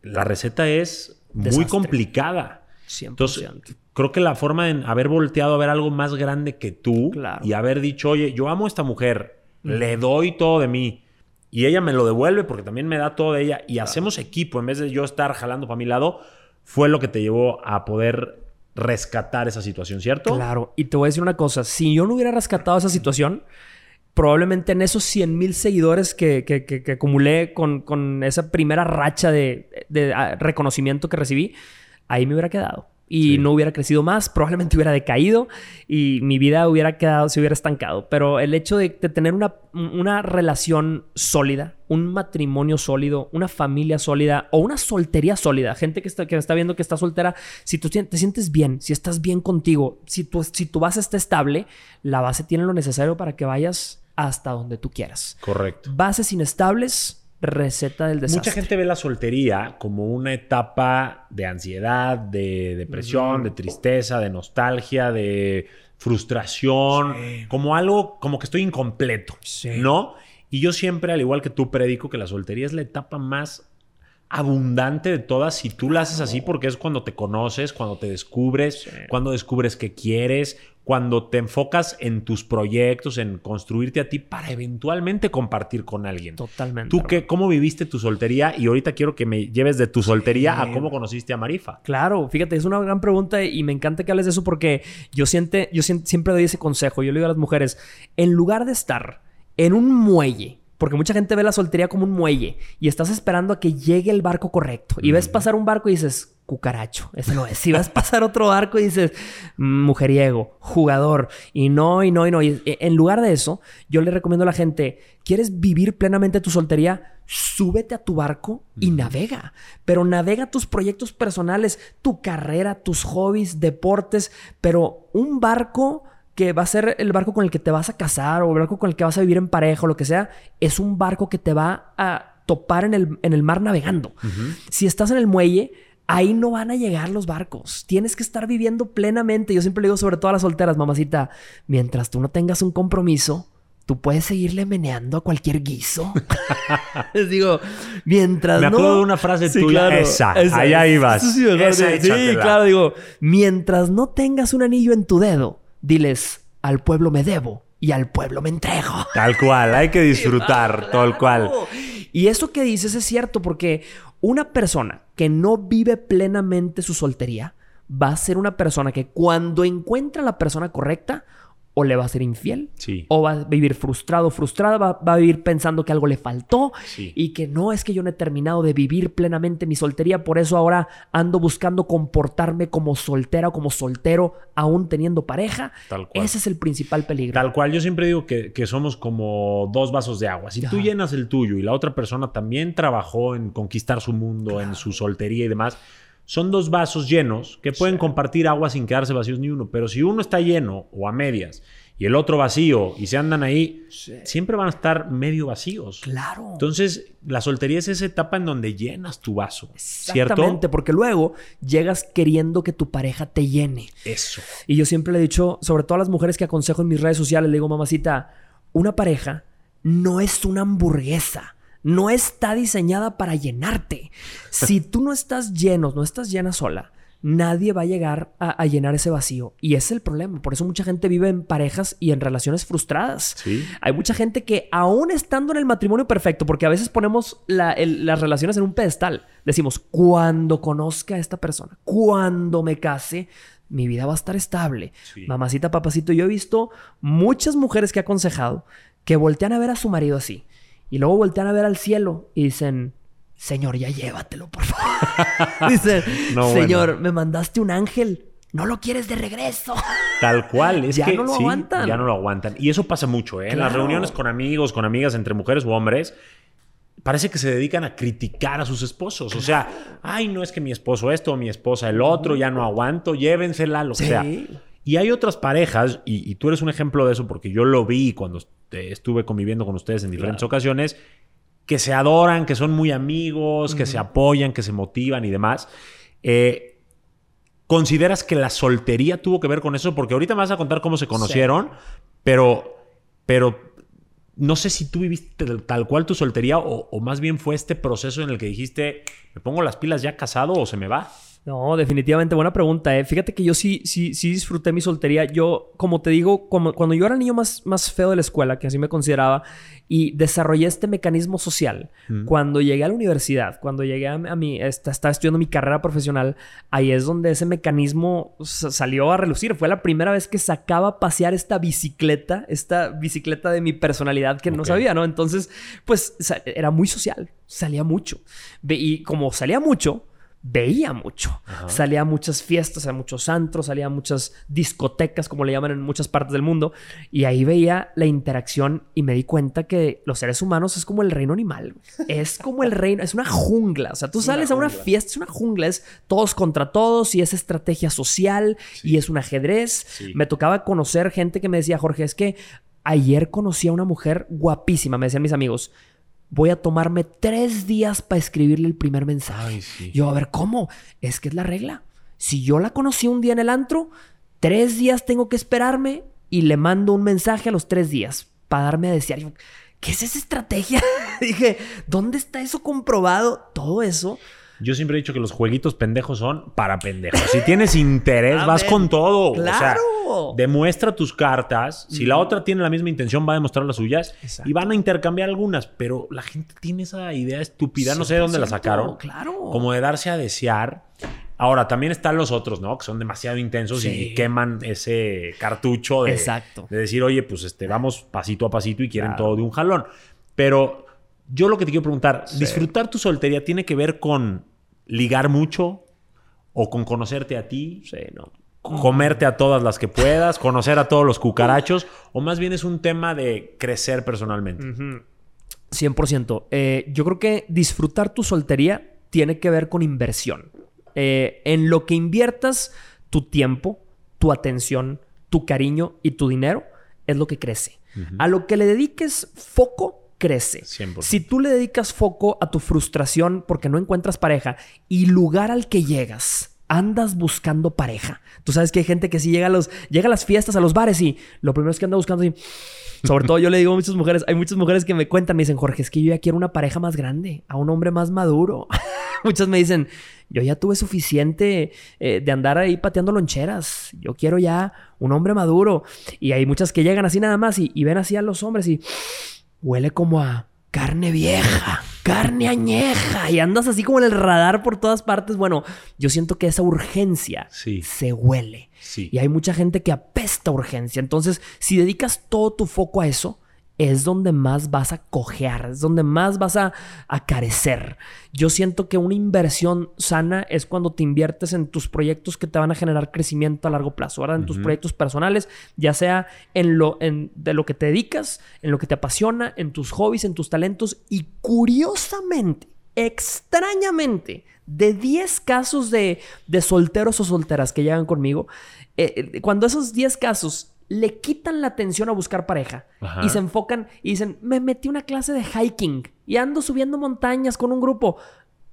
La receta es muy complicada. 100%. Entonces, creo que la forma de haber volteado a ver algo más grande que tú y haber dicho, oye, yo amo a esta mujer, le doy todo de mí y ella me lo devuelve porque también me da todo de ella y hacemos equipo en vez de yo estar jalando para mi lado, fue lo que te llevó a poder rescatar esa situación, ¿cierto? Claro, y te voy a decir una cosa, si yo no hubiera rescatado esa situación, probablemente en esos 100 mil seguidores que, que, acumulé con, con, esa primera racha de, de ah, reconocimiento que recibí, ahí me hubiera quedado y no hubiera crecido más, probablemente hubiera decaído y mi vida hubiera quedado, se hubiera estancado. Pero el hecho de, tener una, una, relación sólida, un matrimonio sólido, una familia sólida o una soltería sólida, gente que, está, que está viendo que está soltera, si tú te sientes bien, si estás bien contigo, si tu, si tu base está estable, la base tiene lo necesario para que vayas hasta donde tú quieras. Correcto. Bases inestables receta del desastre. Mucha gente ve la soltería como una etapa de ansiedad, de depresión, de tristeza, de nostalgia, de frustración, como algo, como que estoy incompleto, ¿no? Y yo siempre, al igual que tú, predico que la soltería es la etapa más abundante de todas si tú la haces así porque es cuando te conoces, cuando te descubres, cuando descubres que quieres, cuando te enfocas en tus proyectos, en construirte a ti para eventualmente compartir con alguien. Totalmente. ¿Tú qué, cómo viviste tu soltería? Y ahorita quiero que me lleves de tu soltería a cómo conociste a Marifa. Claro, fíjate, es una gran pregunta y me encanta que hables de eso porque yo, siente, yo siempre doy ese consejo. Yo le digo a las mujeres, en lugar de estar en un muelle, porque mucha gente ve la soltería como un muelle y estás esperando a que llegue el barco correcto. Y ves pasar un barco y dices, cucaracho, ese no es. Si ves pasar otro barco y dices, mujeriego, jugador, y no, y no, y no. Y eh, en lugar de eso, yo le recomiendo a la gente, ¿quieres vivir plenamente tu soltería? Súbete a tu barco y navega. Pero navega tus proyectos personales, tu carrera, tus hobbies, deportes, pero un barco que va a ser el barco con el que te vas a casar o el barco con el que vas a vivir en pareja o lo que sea, es un barco que te va a topar en el, en el mar navegando. Si estás en el muelle, ahí no van a llegar los barcos. Tienes que estar viviendo plenamente. Yo siempre le digo sobre todo a las solteras, mamacita, mientras tú no tengas un compromiso, tú puedes seguirle meneando a cualquier guiso. Les digo, mientras Me acuerdo de una frase tuya, esa, allá ibas. sí, claro, digo, mientras no tengas un anillo en tu dedo, diles, al pueblo me debo y al pueblo me entrego. Tal cual, hay que disfrutar, tal cual. Y eso que dices es cierto porque una persona que no vive plenamente su soltería va a ser una persona que cuando encuentra la persona correcta, o le va a ser infiel, Sí. o va a vivir frustrado, frustrada, va, va a vivir pensando que algo le faltó Sí. y que no es que yo no he terminado de vivir plenamente mi soltería, por eso ahora ando buscando comportarme como soltera o como soltero, aún teniendo pareja. Tal cual. Ese es el principal peligro. Tal cual, yo siempre digo que, que somos como dos vasos de agua. Si tú llenas el tuyo y la otra persona también trabajó en conquistar su mundo, en su soltería y demás, son dos vasos llenos que pueden compartir agua sin quedarse vacíos ni uno. Pero si uno está lleno o a medias y el otro vacío y se andan ahí, siempre van a estar medio vacíos. Claro. Entonces, la soltería es esa etapa en donde llenas tu vaso. ¿Cierto? Exactamente, porque luego llegas queriendo que tu pareja te llene. Eso. Y yo siempre le he dicho, sobre todo a las mujeres que aconsejo en mis redes sociales, le digo, mamacita, una pareja no es una hamburguesa. No está diseñada para llenarte. Si tú no estás lleno, no estás llena sola, nadie va a llegar a, a llenar ese vacío. Y ese es el problema. Por eso mucha gente vive en parejas y en relaciones frustradas. Sí. Hay mucha gente que aún estando en el matrimonio perfecto, porque a veces ponemos la- el- las relaciones en un pedestal, decimos, cuando conozca a esta persona, cuando me case, mi vida va a estar estable. Sí. Mamacita, papacito, yo he visto muchas mujeres que he aconsejado que voltean a ver a su marido así y luego voltean a ver al cielo y dicen, Señor, ya llévatelo, por favor. dicen, No, bueno. Señor, me mandaste un ángel, no lo quieres de regreso. Tal cual, es Ya que no lo sí, aguantan. Ya no lo aguantan. Y eso pasa mucho, ¿eh? En las reuniones con amigos, con amigas, entre mujeres o hombres, parece que se dedican a criticar a sus esposos. O sea, ay, no es que mi esposo esto, mi esposa el otro, ya no aguanto, llévensela, lo que Sí. sea. Y hay otras parejas, y, y tú eres un ejemplo de eso porque yo lo vi cuando estuve conviviendo con ustedes en diferentes ocasiones, que se adoran, que son muy amigos, que se apoyan, que se motivan y demás. Eh, ¿Consideras que la soltería tuvo que ver con eso? Porque ahorita me vas a contar cómo se conocieron, pero, pero no sé si tú viviste tal- tal cual tu soltería o, o más bien fue este proceso en el que dijiste, ¿me pongo las pilas ya casado o se me va? No, definitivamente buena pregunta. ¿eh? Fíjate que yo sí, sí, sí disfruté mi soltería. Yo, como te digo, como, cuando yo era el niño más, más feo de la escuela, que así me consideraba, y desarrollé este mecanismo social, cuando llegué a la universidad, cuando llegué a, a mi, esta- estaba estudiando mi carrera profesional, ahí es donde ese mecanismo sa- salió a relucir. Fue la primera vez que sacaba a pasear esta bicicleta, esta bicicleta de mi personalidad que no sabía, ¿no? Entonces, pues era muy social, salía mucho. Y como salía mucho, veía mucho. Salía a muchas fiestas, a muchos antros, salía a muchas discotecas, como le llaman en muchas partes del mundo. Y ahí veía la interacción y me di cuenta que los seres humanos es como el reino animal. Es como el reino, es una jungla. O sea, tú sales a una fiesta, es una jungla, es todos contra todos y es estrategia social y es un ajedrez. Sí. Me tocaba conocer gente que me decía, Jorge, es que ayer conocí a una mujer guapísima, me decían mis amigos. Voy a tomarme tres días para escribirle el primer mensaje. Ay, sí. Yo, a ver, ¿cómo? Es que es la regla. Si yo la conocí un día en el antro, tres días tengo que esperarme y le mando un mensaje a los tres días para darme a desear. Yo, ¿Qué es esa estrategia? Dije, ¿dónde está eso comprobado? Todo eso. Yo siempre he dicho que los jueguitos pendejos son para pendejos. Si tienes interés, vas con todo. O sea, ¡claro! demuestra tus cartas. Si la otra tiene la misma intención, va a demostrar las suyas. Exacto. Y van a intercambiar algunas. Pero la gente tiene esa idea estúpida, no sé de dónde la 100%, sacaron. Claro. Como de darse a desear. Ahora, también están los otros, ¿no? Que son demasiado intensos Sí. y queman ese cartucho de, Exacto. de decir, oye, pues este, vamos pasito a pasito y quieren Claro. todo de un jalón. Pero yo lo que te quiero preguntar, Sí. ¿disfrutar tu soltería tiene que ver con ligar mucho o con conocerte a ti? Sí, no. comerte a todas las que puedas, conocer a todos los cucarachos, o más bien es un tema de crecer personalmente. 100%. Eh, yo creo que disfrutar tu soltería tiene que ver con inversión. Eh, en lo que inviertas tu tiempo, tu atención, tu cariño y tu dinero es lo que crece. A lo que le dediques foco, crece. 100%. Si tú le dedicas foco a tu frustración porque no encuentras pareja y lugar al que llegas, andas buscando pareja. Tú sabes que hay gente que sí llega a, los, llega a las fiestas, a los bares y lo primero es que anda buscando así. Sobre todo yo le digo a muchas mujeres, hay muchas mujeres que me cuentan, me dicen, Jorge, es que yo ya quiero una pareja más grande, a un hombre más maduro. Muchas me dicen, yo ya tuve suficiente eh, de andar ahí pateando loncheras, yo quiero ya un hombre maduro. Y hay muchas que llegan así nada más y, y ven así a los hombres y huele como a carne vieja. carne añeja y andas así como en el radar por todas partes. Bueno, yo siento que esa urgencia se huele. Y hay mucha gente que apesta urgencia. Entonces, si dedicas todo tu foco a eso, es donde más vas a cojear, es donde más vas a, carecer. Yo siento que una inversión sana es cuando te inviertes en tus proyectos que te van a generar crecimiento a largo plazo, ¿verdad? En tus proyectos personales, ya sea en lo en, de lo que te dedicas, en lo que te apasiona, en tus hobbies, en tus talentos y curiosamente, extrañamente, de 10 casos de, solteros o solteras que llegan conmigo, eh, eh, cuando esos 10 casos le quitan la atención a buscar pareja y se enfocan y dicen, me metí una clase de hiking y ando subiendo montañas con un grupo.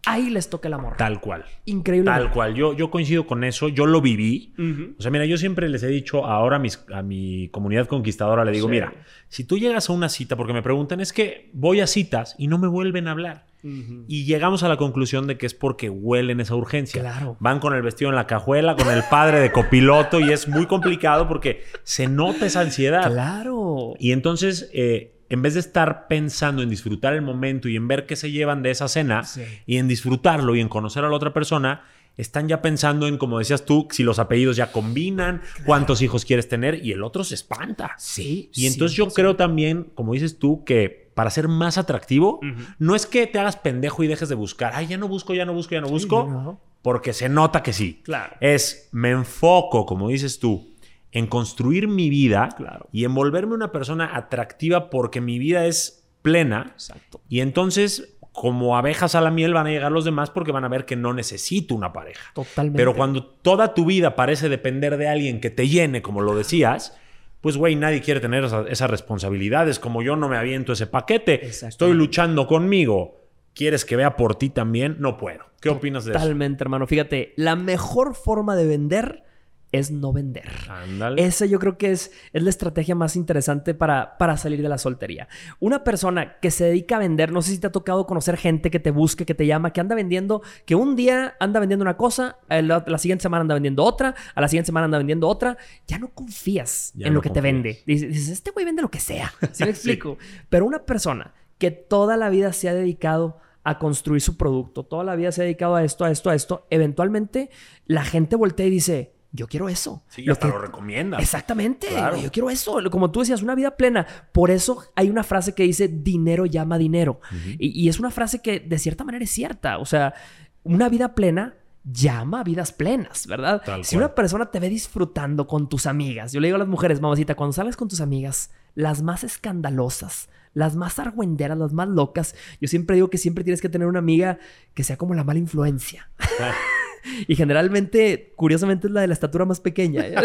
Ahí les toca el amor. Tal cual. Increíble. Tal cual. Yo, yo coincido con eso. Yo lo viví. O sea, mira, yo siempre les he dicho ahora a, mis, a mi comunidad conquistadora, le digo, mira, si tú llegas a una cita, porque me preguntan, es que voy a citas y no me vuelven a hablar. Y llegamos a la conclusión de que es porque huelen esa urgencia. Claro. Van con el vestido en la cajuela, con el padre de copiloto y es muy complicado porque se nota esa ansiedad. Claro. Y entonces, eh, en vez de estar pensando en disfrutar el momento y en ver qué se llevan de esa cena y en disfrutarlo y en conocer a la otra persona, están ya pensando en, como decías tú, si los apellidos ya combinan, cuántos hijos quieres tener y el otro se espanta. Sí. Y entonces yo creo también, como dices tú, que para ser más atractivo, no es que te hagas pendejo y dejes de buscar, ay, ya no busco, ya no busco, ya no busco, porque se nota que sí. Claro. Es, me enfoco, como dices tú, en construir mi vida y en volverme una persona atractiva porque mi vida es plena. Exacto. Y entonces como abejas a la miel van a llegar los demás porque van a ver que no necesito una pareja. Totalmente. Pero cuando toda tu vida parece depender de alguien que te llene, como lo decías, pues güey, nadie quiere tener esas responsabilidades. Como yo no me aviento ese paquete, estoy luchando conmigo. ¿Quieres que vea por ti también? No puedo. ¿Qué opinas de eso? Totalmente, hermano. Fíjate, la mejor forma de vender es no vender. Ándale. Esa yo creo que es, es la estrategia más interesante para, para, salir de la soltería. Una persona que se dedica a vender, no sé si te ha tocado conocer gente que te busque, que te llama, que anda vendiendo, que un día anda vendiendo una cosa, la, la siguiente semana anda vendiendo otra, a la siguiente semana anda vendiendo otra, ya no confías en lo que te vende. Dices, este güey vende lo que sea. ¿Sí me explico? Pero una persona que toda la vida se ha dedicado a construir su producto, toda la vida se ha dedicado a esto, a esto, a esto, eventualmente la gente voltea y dice, yo quiero eso. Sí, lo hasta lo recomienda. Exactamente. Yo quiero eso. Como tú decías, una vida plena. Por eso hay una frase que dice dinero llama dinero. y, es una frase que de cierta manera es cierta. O sea, una vida plena llama a vidas plenas, ¿verdad? si una persona te ve disfrutando con tus amigas, yo le digo a las mujeres, mamacita, cuando sales con tus amigas, las más escandalosas, las más argüenderas, las más locas, yo siempre digo que siempre tienes que tener una amiga que sea como la mala influencia. Y generalmente, curiosamente, es la de la estatura más pequeña.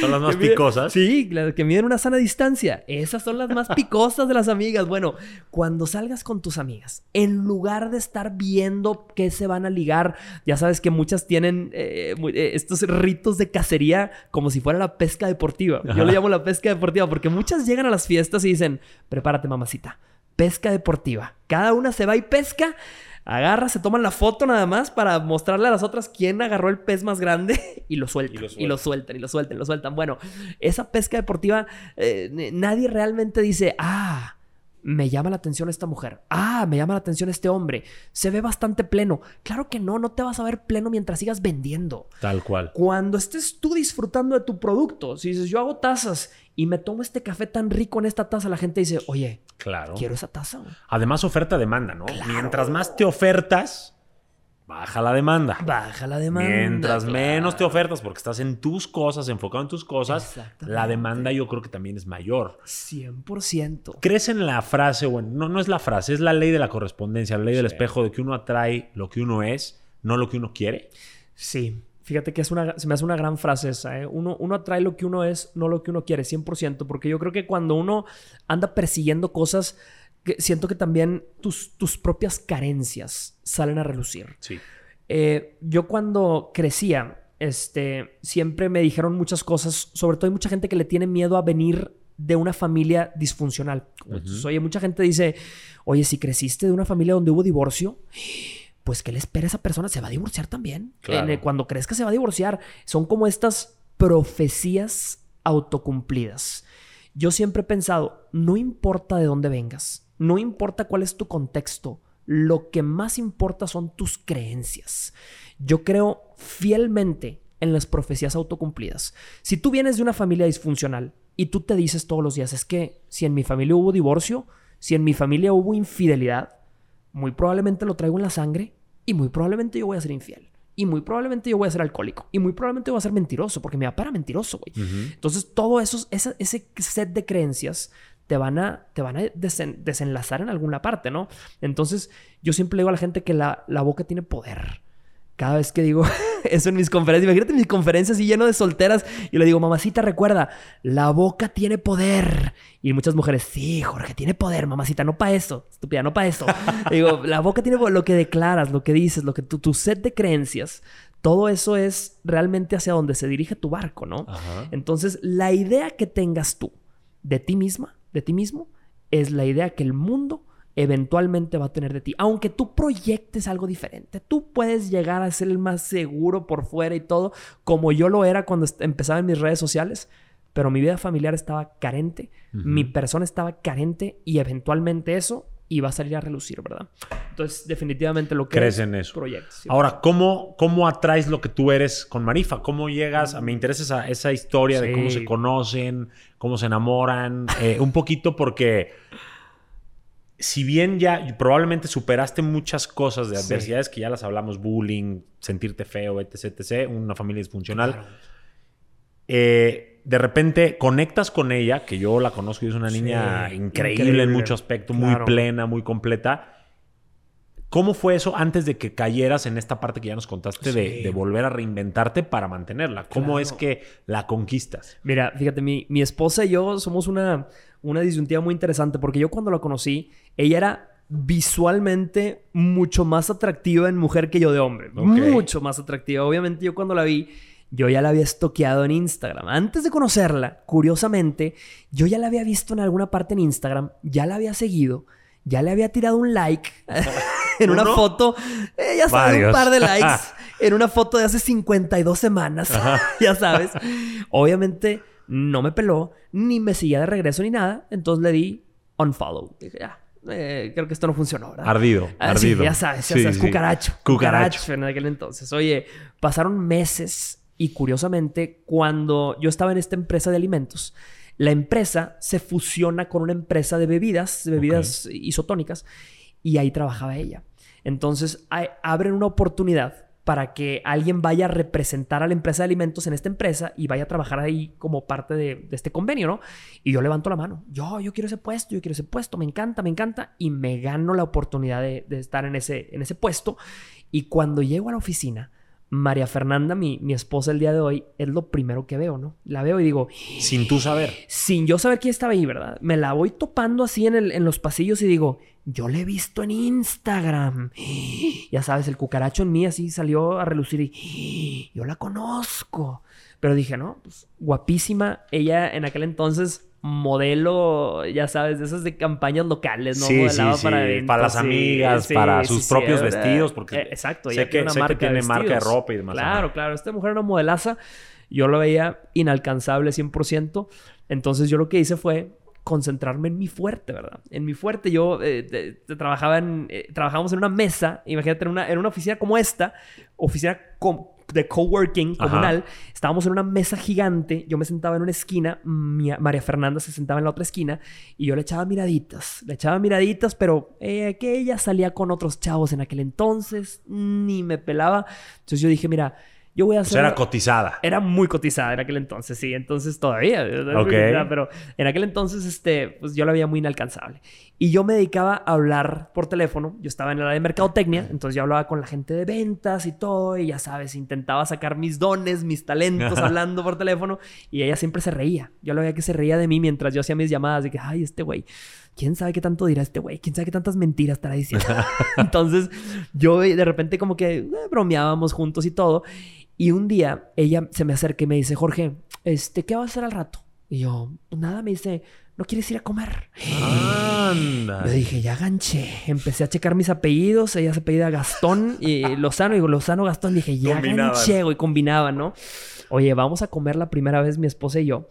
Son las más picosas. Sí, las que miden una sana distancia. Esas son las más picosas de las amigas. Bueno, cuando salgas con tus amigas, en lugar de estar viendo qué se van a ligar, ya sabes que muchas tienen eh, eh, estos ritos de cacería como si fuera la pesca deportiva. Yo le llamo la pesca deportiva porque muchas llegan a las fiestas y dicen, prepárate mamacita, pesca deportiva. Cada una se va y pesca agarra, se toman la foto nada más para mostrarle a las otras quién agarró el pez más grande y lo sueltan. Y lo sueltan, y lo sueltan, y lo sueltan. Bueno, esa pesca deportiva, eh, nadie realmente dice, ah, me llama la atención esta mujer. Ah, me llama la atención este hombre. Se ve bastante pleno. Claro que no, no te vas a ver pleno mientras sigas vendiendo. Tal cual. Cuando estés tú disfrutando de tu producto, si dices, yo hago tazas y me tomo este café tan rico en esta taza, la gente dice, oye, claro. quiero esa taza. Además, oferta-demanda, ¿no? Mientras más te ofertas, baja la demanda. Baja la demanda. Mientras menos te ofertas porque estás en tus cosas, enfocado en tus cosas, la demanda yo creo que también es mayor. 100%. ¿Crees en la frase, bueno, no, no es la frase, es la ley de la correspondencia, la ley del espejo de que uno atrae lo que uno es, no lo que uno quiere? Sí. Fíjate que es una, se me hace una gran frase esa. ¿eh? Uno, uno atrae lo que uno es, no lo que uno quiere, 100%. Porque yo creo que cuando uno anda persiguiendo cosas, siento que también tus, tus propias carencias salen a relucir. Sí. Eh, yo cuando crecía, este, siempre me dijeron muchas cosas, sobre todo hay mucha gente que le tiene miedo a venir de una familia disfuncional. oye, mucha gente dice, oye, si creciste de una familia donde hubo divorcio, pues ¿qué le espera a esa persona? Se va a divorciar también. Claro. cuando crees que se va a divorciar, son como estas profecías autocumplidas. Yo siempre he pensado, no importa de dónde vengas, no importa cuál es tu contexto, lo que más importa son tus creencias. Yo creo fielmente en las profecías autocumplidas. Si tú vienes de una familia disfuncional y tú te dices todos los días, es que si en mi familia hubo divorcio, si en mi familia hubo infidelidad, muy probablemente lo traigo en la sangre y muy probablemente yo voy a ser infiel. Y muy probablemente yo voy a ser alcohólico. Y muy probablemente voy a ser mentiroso, porque me papá mentiroso, güey. Entonces, todo eso, ese, ese set de creencias te van a, te van a desenlazar en alguna parte, ¿no? Entonces, yo siempre le digo a la gente que la, la boca tiene poder cada vez que digo eso en mis conferencias, imagínate mis conferencias y lleno de solteras, y le digo, mamacita, recuerda, la boca tiene poder. Y muchas mujeres, sí, Jorge, tiene poder, mamacita, no para eso, estúpida, no para eso. digo, la boca tiene lo que declaras, lo que dices, lo que tu, tu set de creencias, todo eso es realmente hacia donde se dirige tu barco, ¿no? Entonces, la idea que tengas tú de ti misma, de ti mismo, es la idea que el mundo eventualmente va a tener de ti. Aunque tú proyectes algo diferente, tú puedes llegar a ser el más seguro por fuera y todo, como yo lo era cuando empezaba en mis redes sociales, pero mi vida familiar estaba carente, mi persona estaba carente y eventualmente eso iba a salir a relucir, ¿verdad? Entonces, definitivamente lo que crees en eso. Proyectos, Ahora, ¿cómo, ¿cómo atraes lo que tú eres con Marifa? ¿Cómo llegas? Me interesa esa, esa historia de cómo se conocen, cómo se enamoran, eh, un poquito porque si bien ya probablemente superaste muchas cosas de adversidades que ya las hablamos, bullying, sentirte feo, etc., etc., una familia disfuncional, eh, de repente conectas con ella, que yo la conozco y es una niña increíble, en mucho aspecto, muy plena, muy completa. ¿Cómo fue eso antes de que cayeras en esta parte que ya nos contaste de, volver a reinventarte para mantenerla? ¿Cómo es que la conquistas? Mira, fíjate, mi, mi esposa y yo somos una, una disyuntiva muy interesante porque yo cuando la conocí, ella era visualmente mucho más atractiva en mujer que yo de hombre. Mucho más atractiva. Obviamente yo cuando la vi, yo ya la había estoqueado en Instagram. Antes de conocerla, curiosamente, yo ya la había visto en alguna parte en Instagram, ya la había seguido, ya le había tirado un like en una foto, eh, ya sabes, un par de likes en una foto de hace 52 semanas, ya sabes. Obviamente no me peló, ni me seguía de regreso ni nada. Entonces le di unfollow. Dije, ya, eh, creo que esto no funcionó, ¿verdad? Ardido, ah, ardido. ya sabes, ya sabes, cucaracho, cucaracho. en aquel entonces. Oye, pasaron meses y curiosamente, cuando yo estaba en esta empresa de alimentos, la empresa se fusiona con una empresa de bebidas, bebidas isotónicas, y ahí trabajaba ella. Entonces, abren una oportunidad para que alguien vaya a representar a la empresa de alimentos en esta empresa y vaya a trabajar ahí como parte de, este convenio, ¿no? Y yo levanto la mano. Yo, yo quiero ese puesto, yo quiero ese puesto, me encanta, me encanta. Y me gano la oportunidad de, estar en ese, en ese puesto. Y cuando llego a la oficina, María Fernanda, mi, mi, esposa el día de hoy, es lo primero que veo, ¿no? La veo y digo... Sin tú saber. Sin yo saber quién estaba ahí, ¿verdad? Me la voy topando así en, el, en los pasillos y digo, yo la he visto en Instagram. Ya sabes, el cucaracho en mí así salió a relucir y yo la conozco. Pero dije, no, pues guapísima. Ella en aquel entonces modelo, ya sabes, de esas de campañas locales, ¿no? Sí, sí, para, para las amigas, para sus propios vestidos, porque eh, exacto, sé que, una marca tiene marca de ropa y demás. Claro, claro, esta mujer era una modelaza, yo lo veía inalcanzable 100%, entonces yo lo que hice fue concentrarme en mi fuerte, ¿verdad? En mi fuerte yo eh, trabajaba en, eh, trabajábamos en una mesa, imagínate, en una, en una oficina como esta, oficina con de coworking comunal. Estábamos en una mesa gigante. Yo me sentaba en una esquina. María Fernanda se sentaba en la otra esquina. Y yo le echaba miraditas. Le echaba miraditas, pero eh, que ella salía con otros chavos en aquel entonces. Ni me pelaba. Entonces yo dije, mira, yo voy a hacer... era cotizada. Era muy cotizada en aquel entonces, sí. Entonces todavía. Pero en aquel entonces, este, pues yo la veía muy inalcanzable. Y yo me dedicaba a hablar por teléfono. Yo estaba en la de mercadotecnia, entonces yo hablaba con la gente de ventas y todo. Y ya sabes, intentaba sacar mis dones, mis talentos hablando por teléfono. Y ella siempre se reía. Yo la veía que se reía de mí mientras yo hacía mis llamadas. De que, ay, este güey. ¿Quién sabe qué tanto dirá este güey? ¿Quién sabe qué tantas mentiras estará diciendo? Entonces, yo de repente como que eh, bromeábamos juntos y todo. Y un día ella se me acerca y me dice, Jorge, este, ¿qué vas a hacer al rato? Y yo, pues nada, me dice, ¿no quieres ir a comer? Anda. Le dije, ya ganché. Empecé a checar mis apellidos. Ella se apellida Gastón y Lozano. Y digo, Lozano, Gastón. Dije, ya ganché, güey. Combinaba, ¿no? Oye, vamos a comer la primera vez mi esposa y yo.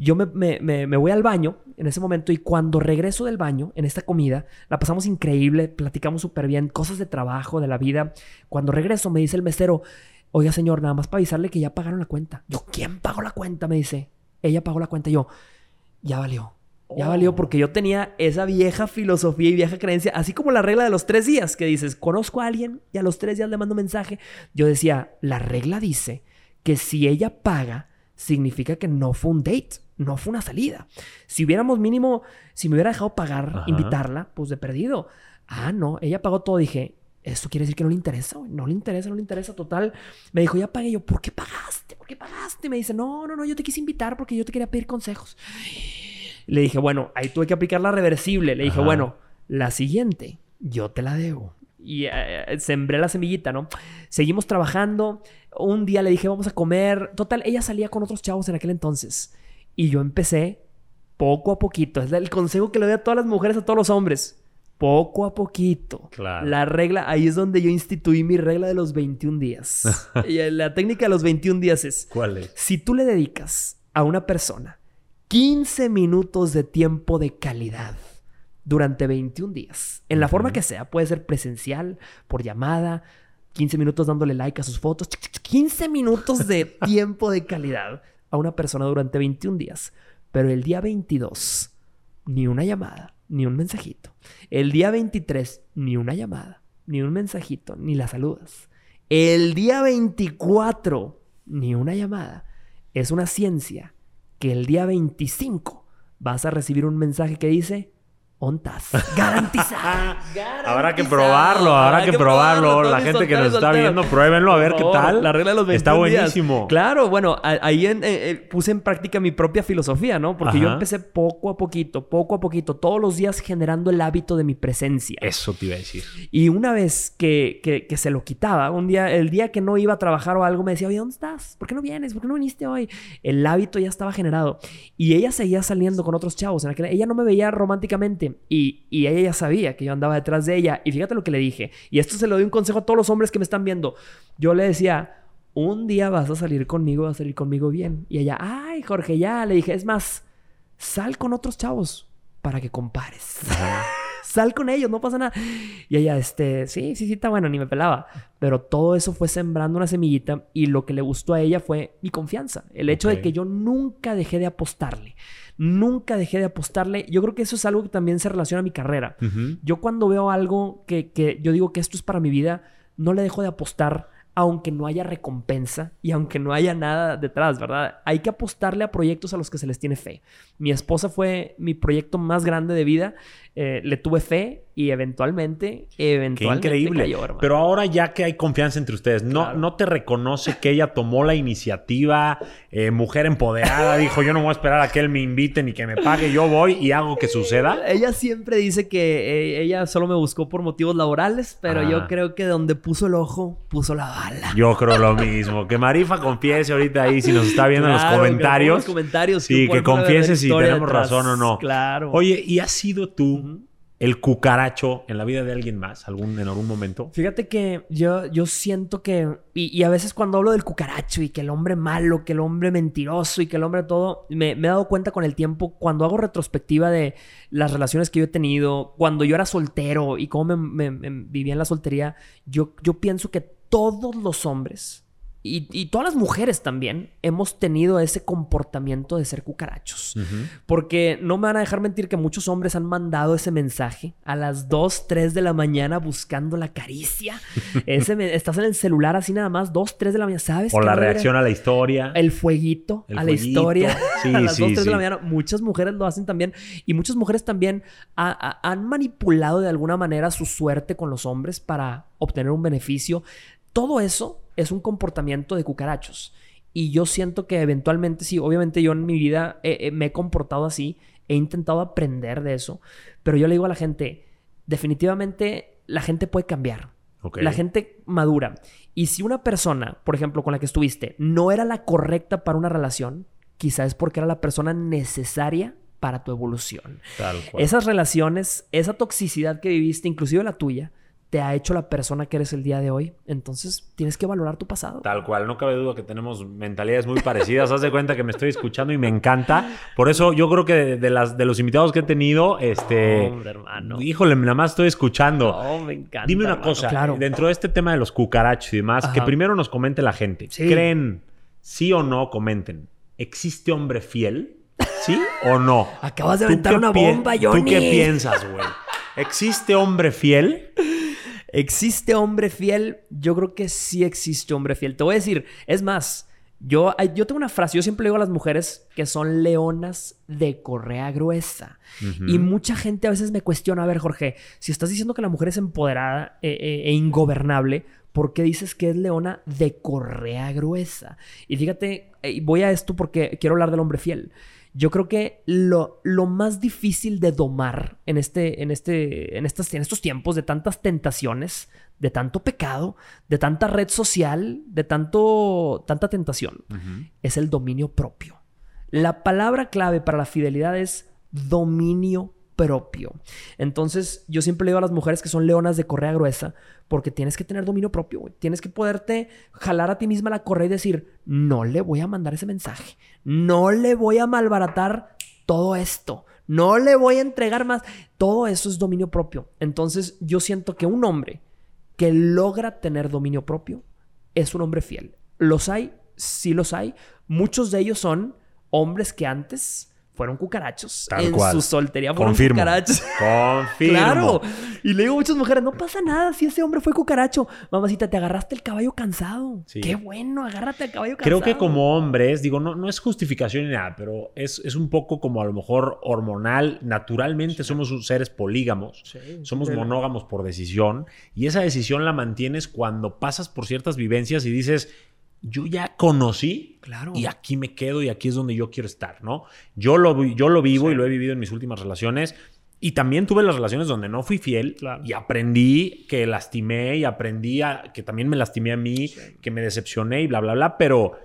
Yo me, me, me, voy al baño en ese momento y cuando regreso del baño, en esta comida, la pasamos increíble, platicamos súper bien, cosas de trabajo, de la vida. Cuando regreso me dice el mesero, oiga señor, nada más para avisarle que ya pagaron la cuenta. Yo, ¿quién pagó la cuenta? Me dice, ella pagó la cuenta. Yo, ya valió. Ya valió porque yo tenía esa vieja filosofía y vieja creencia, así como la regla de los tres días, que dices, conozco a alguien y a los tres días le mando mensaje. Yo decía, la regla dice que si ella paga, significa que no fue un date, no fue una salida. Si hubiéramos mínimo, si me hubiera dejado pagar, invitarla, pues de perdido. Ah, no, ella pagó todo. Dije, eso quiere decir que no le interesa, No le interesa, no le interesa. Total. Me dijo, ya pagué. Yo, ¿por qué pagaste? ¿Por qué pagaste? Me dice, no, no, no, yo te quise invitar porque yo te quería pedir consejos. Le dije, bueno, ahí tuve que aplicar la reversible. Le dije, bueno, la siguiente, yo te la debo. Y eh, eh, sembré la semillita, ¿no? Seguimos trabajando. Un día le dije, vamos a comer. Total, ella salía con otros chavos en aquel entonces. Y yo empecé poco a poquito. Es el consejo que le doy a todas las mujeres, a todos los hombres. Poco a poquito. Claro. La regla, ahí es donde yo instituí mi regla de los 21 días. y la técnica de los 21 días es... ¿Cuál es? Si tú le dedicas a una persona 15 minutos de tiempo de calidad durante 21 días. En la forma que sea, puede ser presencial, por llamada, 15 minutos dándole like a sus fotos, 15 minutos de tiempo de calidad a una persona durante 21 días. Pero el día 22, ni una llamada, ni un mensajito. El día 23, ni una llamada, ni un mensajito, ni la saludas. El día 24, ni una llamada. Es una ciencia que el día 25 vas a recibir un mensaje que dice ONTAS. Garantizado. habrá que probarlo, habrá, que, probarlo. La gente que nos está viendo, pruébenlo a ver qué tal. La regla de los 21 Está buenísimo. Claro, bueno, ahí eh, eh, puse en práctica mi propia filosofía, ¿no? Porque yo empecé poco a poquito, poco a poquito, todos los días generando el hábito de mi presencia. Eso te iba a decir. Y una vez que, que, se lo quitaba, un día, el día que no iba a trabajar o algo, me decía, oye, ¿dónde estás? ¿Por qué no vienes? ¿Por qué no viniste hoy? El hábito ya estaba generado. Y ella seguía saliendo con otros chavos. En aquel... Ella no me veía románticamente y, ella ya sabía que yo andaba detrás de ella. Y fíjate lo que le dije. Y esto se lo doy un consejo a todos los hombres que me están viendo. Yo le decía, un día vas a salir conmigo, vas a salir conmigo bien. Y ella, ay, Jorge, ya. Le dije, es más, sal con otros chavos para que compares. Sal con ellos, no pasa nada. Y ella, este, sí, sí, sí, está bueno, ni me pelaba. Pero todo eso fue sembrando una semillita y lo que le gustó a ella fue mi confianza. El hecho de que yo nunca dejé de apostarle. Nunca dejé de apostarle. Yo creo que eso es algo que también se relaciona a mi carrera. Yo cuando veo algo que, que yo digo que esto es para mi vida, no le dejo de apostar aunque no haya recompensa y aunque no haya nada detrás, ¿verdad? Hay que apostarle a proyectos a los que se les tiene fe. Mi esposa fue mi proyecto más grande de vida, eh, le tuve fe y eventualmente, eventualmente Qué increíble. Pero ahora ya que hay confianza entre ustedes, ¿no, ¿no te reconoce que ella tomó la iniciativa, eh, mujer empoderada, dijo yo no voy a esperar a que él me invite ni que me pague, yo voy y hago que suceda? Ella siempre dice que eh, ella solo me buscó por motivos laborales, pero yo creo que donde puso el ojo, puso la bala. Yo creo lo mismo. Que Marifa confiese ahorita ahí si nos está viendo en los comentarios. los comentarios. Sí, que confiese si tenemos razón o no. Claro. Oye, ¿y has sido tú el cucaracho en la vida de alguien más algún, en algún momento? Fíjate que yo, yo siento que, y, a veces cuando hablo del cucaracho y que el hombre malo, que el hombre mentiroso y que el hombre todo, me, he dado cuenta con el tiempo, cuando hago retrospectiva de las relaciones que yo he tenido, cuando yo era soltero y cómo me, vivía en la soltería, yo, yo pienso que todos los hombres y, todas las mujeres también hemos tenido ese comportamiento de ser cucarachos. Porque no me van a dejar mentir que muchos hombres han mandado ese mensaje a las 2, 3 de la mañana buscando la caricia. ese estás en el celular así nada más, 2, 3 de la mañana, ¿sabes? O la reacción a la historia. El fueguito a la historia. Sí, a las 2, 3 de la mañana. Muchas mujeres lo hacen también. Y muchas mujeres también han manipulado de alguna manera su suerte con los hombres para obtener un beneficio. Todo eso es un comportamiento de cucarachos. Y yo siento que eventualmente, sí, obviamente yo en mi vida me he comportado así, he intentado aprender de eso, pero yo le digo a la gente, definitivamente la gente puede cambiar. La gente madura. Y si una persona, por ejemplo, con la que estuviste, no era la correcta para una relación, quizás es porque era la persona necesaria para tu evolución. Esas relaciones, esa toxicidad que viviste, inclusive la tuya, te ha hecho la persona que eres el día de hoy. Entonces tienes que valorar tu pasado. Tal cual, no cabe duda que tenemos mentalidades muy parecidas. Haz de cuenta que me estoy escuchando y me encanta. Por eso yo creo que de, las, de los invitados que he tenido, este... Hombre, hermano. Híjole, nada más estoy escuchando. No, me encanta. Dime una cosa, dentro de este tema de los cucarachos y demás, que primero nos comente la gente. ¿Creen, sí o no, comenten, ¿existe hombre fiel? ¿Sí o no? Acabas de aventar una bomba, Johnny. ¿Tú qué piensas, güey? ¿Existe hombre fiel? ¿Existe hombre fiel? Yo creo que sí existe hombre fiel. Te voy a decir, es más, yo, yo tengo una frase, yo siempre le digo a las mujeres que son leonas de correa gruesa. Y mucha gente a veces me cuestiona, a ver Jorge, si estás diciendo que la mujer es empoderada e, e, e ingobernable, ¿por qué dices que es leona de correa gruesa? Y fíjate, eh, voy a esto porque quiero hablar del hombre fiel. Yo creo que lo, lo más difícil de domar en, este, en, este, en, estas, en estos tiempos de tantas tentaciones, de tanto pecado, de tanta red social, de tanto, tanta tentación, es el dominio propio. La palabra clave para la fidelidad es dominio propio. Entonces, yo siempre le digo a las mujeres que son leonas de correa gruesa, porque tienes que tener dominio propio, Tienes que poderte jalar a ti misma la correa y decir, no le voy a mandar ese mensaje, no le voy a malbaratar todo esto, no le voy a entregar más. Todo eso es dominio propio. Entonces, yo siento que un hombre que logra tener dominio propio es un hombre fiel. Los hay, sí los hay. Muchos de ellos son hombres que antes fueron cucarachos. en su soltería fueron cucarachos. Confirmo. claro. Y le digo a muchas mujeres, no pasa nada si ese hombre fue cucaracho. Mamacita, te agarraste el caballo cansado. Qué bueno, agárrate al caballo cansado. Creo que como hombres, digo, no, no es justificación ni nada, pero es, es un poco como a lo mejor hormonal. Naturalmente somos seres polígamos. somos monógamos por decisión. Y esa decisión la mantienes cuando pasas por ciertas vivencias y dices yo ya conocí claro. y aquí me quedo y aquí es donde yo quiero estar, ¿no? Yo lo, yo lo vivo y lo he vivido en mis últimas relaciones y también tuve las relaciones donde no fui fiel y aprendí que lastimé y aprendí que también me lastimé a mí, que me decepcioné y bla, bla, bla, pero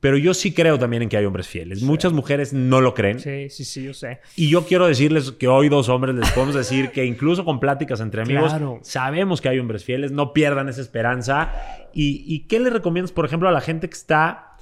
pero yo sí creo también en que hay hombres fieles. Muchas mujeres no lo creen. Sí, sí, sí, yo sé. Y yo quiero decirles que hoy dos hombres les podemos decir que incluso con pláticas entre amigos sabemos que hay hombres fieles. No pierdan esa esperanza. ¿Y, qué le recomiendas, por ejemplo, a la gente que está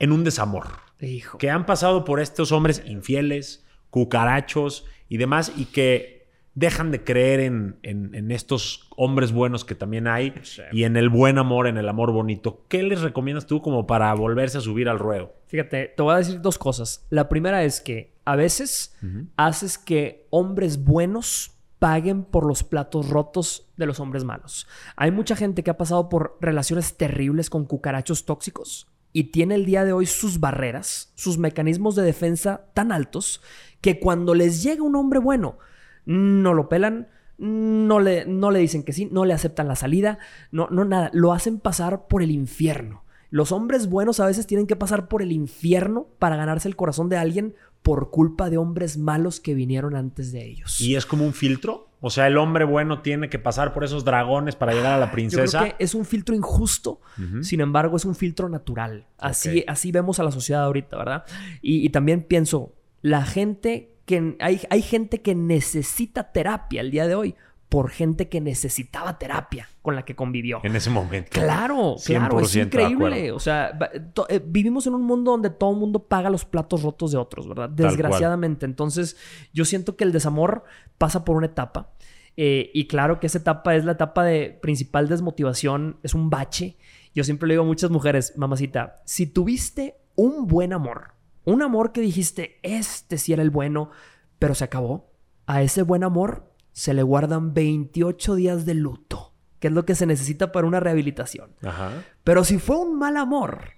en un desamor? Hijo. Que han pasado por estos hombres infieles, cucarachos y demás y que dejan de creer en, en, estos hombres buenos que también hay y en el buen amor, en el amor bonito. ¿Qué les recomiendas tú como para volverse a subir al ruedo? Fíjate, te voy a decir dos cosas. La primera es que a veces haces que hombres buenos paguen por los platos rotos de los hombres malos. Hay mucha gente que ha pasado por relaciones terribles con cucarachos tóxicos y tiene el día de hoy sus barreras, sus mecanismos de defensa tan altos que cuando les llega un hombre bueno, no lo pelan, no le, no le dicen que sí, no le aceptan la salida, no, no nada, lo hacen pasar por el infierno. Los hombres buenos a veces tienen que pasar por el infierno para ganarse el corazón de alguien por culpa de hombres malos que vinieron antes de ellos. ¿Y es como un filtro? O sea, el hombre bueno tiene que pasar por esos dragones para llegar a la princesa. Yo creo que es un filtro injusto, sin embargo, es un filtro natural. Así, así vemos a la sociedad ahorita, ¿verdad? y también pienso, la gente hay, gente que necesita terapia el día de hoy por gente que necesitaba terapia con la que convivió. En ese momento. Claro, claro, es increíble. O sea, eh, vivimos en un mundo donde todo el mundo paga los platos rotos de otros, ¿verdad? Desgraciadamente. Entonces, yo siento que el desamor pasa por una etapa. Eh, y claro que esa etapa es la etapa de principal desmotivación, es un bache. Yo siempre le digo a muchas mujeres, mamacita, si tuviste un buen amor, un amor que dijiste, este sí era el bueno, pero se acabó. A ese buen amor se le guardan 28 días de luto, que es lo que se necesita para una rehabilitación. Pero si fue un mal amor,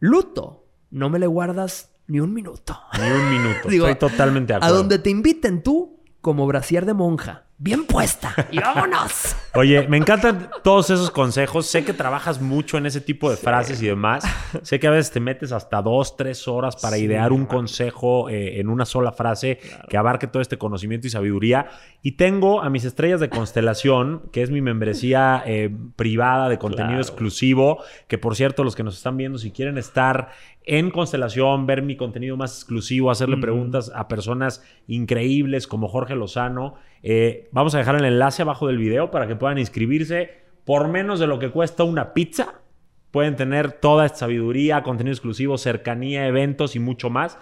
luto, no me le guardas ni un minuto. Ni un minuto. Estoy totalmente de acuerdo. A donde te inviten tú, como brasier de monja bien puesta y vámonos. Oye, me encantan todos esos consejos. Sé que trabajas mucho en ese tipo de frases y demás. Sé que a veces te metes hasta dos, tres horas para idear un consejo eh, en una sola frase que abarque todo este conocimiento y sabiduría. Y tengo a mis estrellas de constelación, que es mi membresía eh, privada de contenido exclusivo, que por cierto, los que nos están viendo, si quieren estar en Constelación, ver mi contenido más exclusivo, hacerle preguntas a personas increíbles como Jorge Lozano, eh, vamos a dejar el enlace abajo del video para que puedan inscribirse por menos de lo que cuesta una pizza. Pueden tener toda esta sabiduría, contenido exclusivo, cercanía, eventos y mucho más.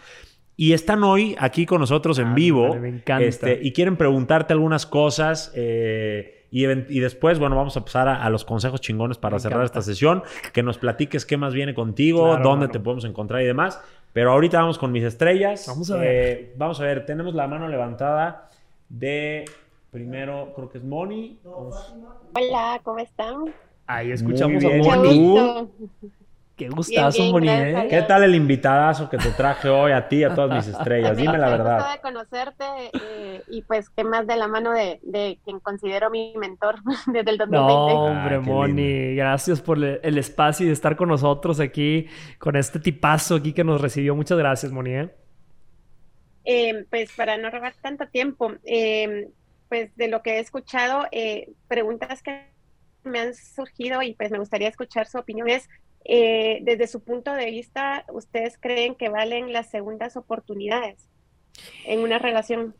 Y están hoy aquí con nosotros en vivo. me encanta. Este, y quieren preguntarte algunas cosas. eh, y, después, bueno, vamos a pasar a, a los consejos chingones para Me cerrar encanta. esta sesión. Que nos platiques qué más viene contigo, Claro, dónde te podemos encontrar y demás. Pero ahorita vamos con mis estrellas. Vamos a Eh, vamos a ver, tenemos la mano levantada de primero, creo que es Moni. Vamos- Hola, ¿cómo están? Ahí escuchamos Muy a Moni. gusto. Qué gustazo, bien, Moni, ¿eh? ¿Qué tal el invitadazo que te traje hoy a ti y a todas mis estrellas? Dime la Me verdad. gusta de conocerte eh, y pues qué más de la mano de, de quien considero mi mentor desde el 2020. No, hombre, Ah, Moni. Gracias por el espacio y de estar con nosotros aquí, con este tipazo aquí que nos recibió. Muchas gracias, Moni, ¿eh? Eh, pues para no robar tanto tiempo, eh, pues de lo que he escuchado, eh, preguntas que me han surgido y pues me gustaría escuchar su opinión es, eh, desde su punto de vista, ¿ustedes creen que valen las segundas oportunidades en una relación?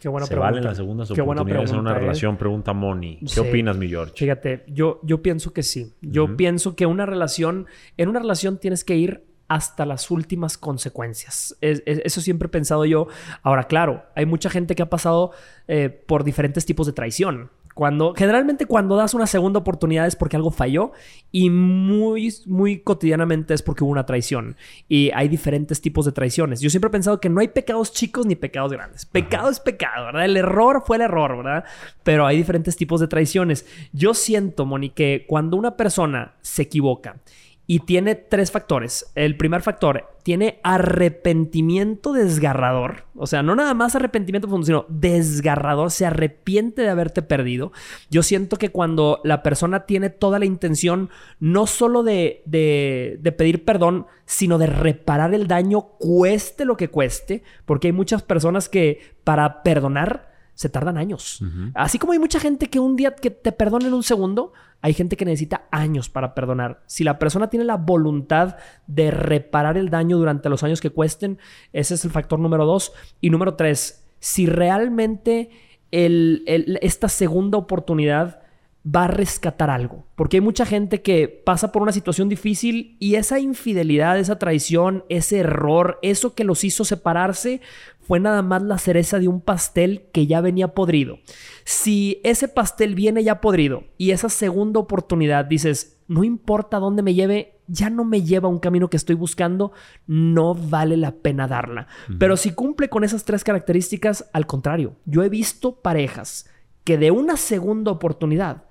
Qué buena Se pregunta. valen las segundas Qué oportunidades en una ¿eh? relación, pregunta Moni. ¿Qué Sí. opinas, mi George? Fíjate, yo, yo pienso que sí. Yo pienso que una relación, en una relación tienes que ir hasta las últimas consecuencias. Es- es- eso siempre he pensado yo. Ahora, claro, hay mucha gente que ha pasado eh, por diferentes tipos de traición. Cuando, generalmente cuando das una segunda oportunidad es porque algo falló y muy, muy cotidianamente es porque hubo una traición. Y hay diferentes tipos de traiciones. Yo siempre he pensado que no hay pecados chicos ni pecados grandes. Pecado es pecado, ¿verdad? El error fue el error, ¿verdad? Pero hay diferentes tipos de traiciones. Yo siento, Moni, que cuando una persona se equivoca y tiene tres factores. El primer factor tiene arrepentimiento desgarrador. O sea, no nada más arrepentimiento profundo, sino desgarrador. Se arrepiente de haberte perdido. Yo siento que cuando la persona tiene toda la intención, no solo de, de- de pedir perdón, sino de reparar el daño, cueste lo que cueste, porque hay muchas personas que para perdonar se tardan años. Así como hay mucha gente que un día que te perdona en un segundo, hay gente que necesita años para perdonar. Si la persona tiene la voluntad de reparar el daño durante los años que cuesten, ese es el factor número dos. Y número tres, si realmente el- el- esta segunda oportunidad va a rescatar algo. Porque hay mucha gente que pasa por una situación difícil y esa infidelidad, esa traición, ese error, eso que los hizo separarse, fue nada más la cereza de un pastel que ya venía podrido. Si ese pastel viene ya podrido y esa segunda oportunidad dices, no importa dónde me lleve, ya no me lleva a un camino que estoy buscando, no vale la pena darla. Pero si cumple con esas tres características, al contrario, yo he visto parejas que de una segunda oportunidad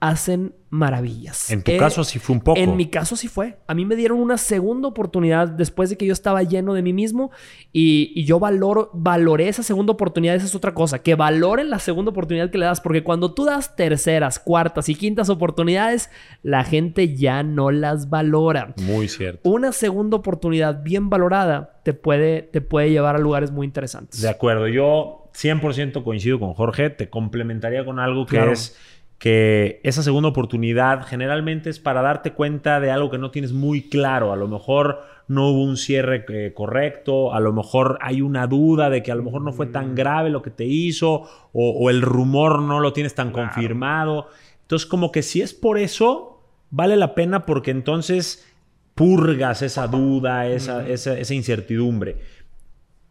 hacen maravillas. En tu Eh, caso sí fue un poco. En mi caso sí fue. A mí me dieron una segunda oportunidad después de que yo estaba lleno de mí mismo y, y yo valoro, valoré esa segunda oportunidad. Esa es otra cosa, que valoren la segunda oportunidad que le das, porque cuando tú das terceras, cuartas y quintas oportunidades, la gente ya no las valora. Muy cierto. Una segunda oportunidad bien valorada te puede, te puede llevar a lugares muy interesantes. De acuerdo, yo 100% coincido con Jorge, te complementaría con algo que Claro. es que esa segunda oportunidad generalmente es para darte cuenta de algo que no tienes muy claro, a lo mejor no hubo un cierre eh, correcto, a lo mejor hay una duda de que a lo mejor no fue tan grave lo que te hizo o, o el rumor no lo tienes tan confirmado. Entonces como que si es por eso, vale la pena porque entonces purgas esa duda, esa, esa, esa incertidumbre.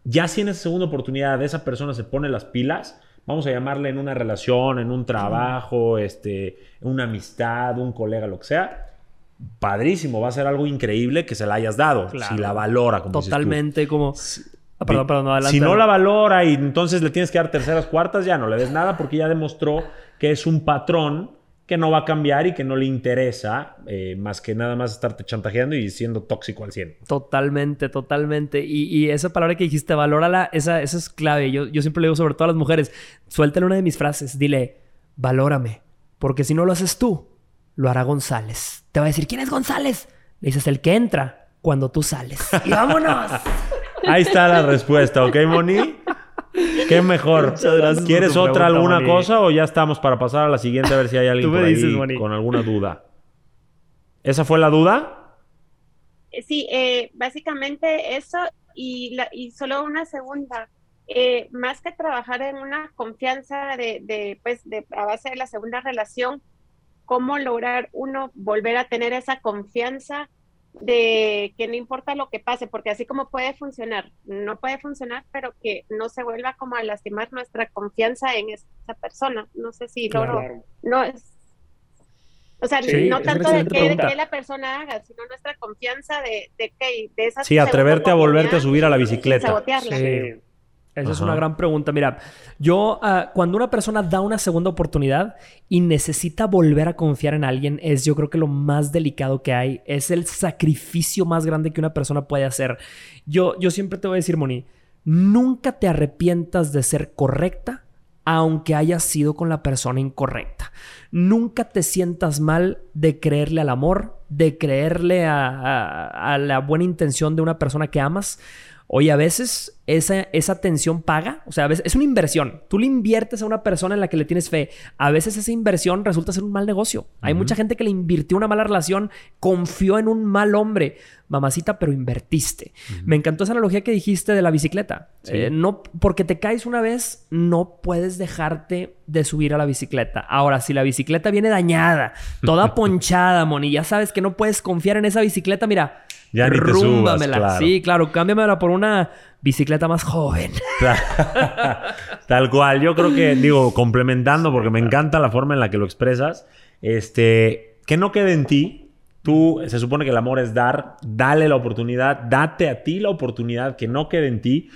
Ya si en esa segunda oportunidad esa persona se pone las pilas, vamos a llamarle en una relación, en un trabajo, este, una amistad, un colega, lo que sea, padrísimo, va a ser algo increíble que se la hayas dado, Claro. si la valora, como dices tú. Totalmente como... Ah, perdón, perdón, adelante. Si no la valora y entonces le tienes que dar terceras, cuartas, ya no le des nada porque ya demostró que es un patrón que no va a cambiar y que no le interesa eh, más que nada más estarte chantajeando y siendo tóxico al 100. Totalmente, totalmente. Y, y esa palabra que dijiste, valórala, esa, esa es clave. Yo, yo siempre le digo sobre todo a las mujeres, suéltale una de mis frases, dile, valórame, porque si no lo haces tú, lo hará González. Te va a decir, ¿quién es González? Le dices, el que entra cuando tú sales. Y vámonos. Ahí está la respuesta, ¿ok, Moni? ¿Qué mejor? Muchas gracias por ¿Quieres tu otra pregunta, alguna Moni. cosa o ya estamos para pasar a la siguiente a ver si hay alguien Tú me por ahí dices, Moni. con alguna duda? ¿Esa fue la duda? Eh, Sí, eh, básicamente eso y, la, y solo una segunda. eh, más que trabajar en una confianza de, de, pues, de, a base de la segunda relación, cómo lograr uno volver a tener esa confianza de que no importa lo que pase, porque así como puede funcionar, no puede funcionar, pero que no se vuelva como a lastimar nuestra confianza en esa persona. No sé si logro, no es, o sea, no tanto de que, la persona haga, sino nuestra confianza de, que de esa Sí, atreverte a volverte a subir a la bicicleta. Sí. Esa es una gran pregunta. Mira, yo ah, cuando una persona da una segunda oportunidad y necesita volver a confiar en alguien, es yo creo que lo más delicado que hay. Es el sacrificio más grande que una persona puede hacer. Yo, yo siempre te voy a decir, Moni, nunca te arrepientas de ser correcta aunque hayas sido con la persona incorrecta. Nunca te sientas mal de creerle al amor, de creerle a la buena intención de una persona que amas Oye, a veces esa, esa atención paga, o sea, a veces es una inversión. Tú le inviertes a una persona en la que le tienes fe. A veces esa inversión resulta ser un mal negocio. Hay mucha gente que le invirtió una mala relación, confió en un mal hombre. Mamacita, pero invertiste. Me encantó esa analogía que dijiste de la bicicleta. Eh, no, porque te caes una vez, no puedes dejarte de subir a la bicicleta. Ahora, si la bicicleta viene dañada, toda ponchada, Moni, ya sabes que no puedes confiar en esa bicicleta, mira, ya ni te subas, claro. Sí, claro, cámbiamela por una bicicleta más joven. Tal cual. Yo creo que, digo, complementando, porque me encanta la forma en la que lo expresas, este, que no quede en ti. Tú, se supone que el amor es dar, dale la oportunidad, date a ti la oportunidad, que no quede en ti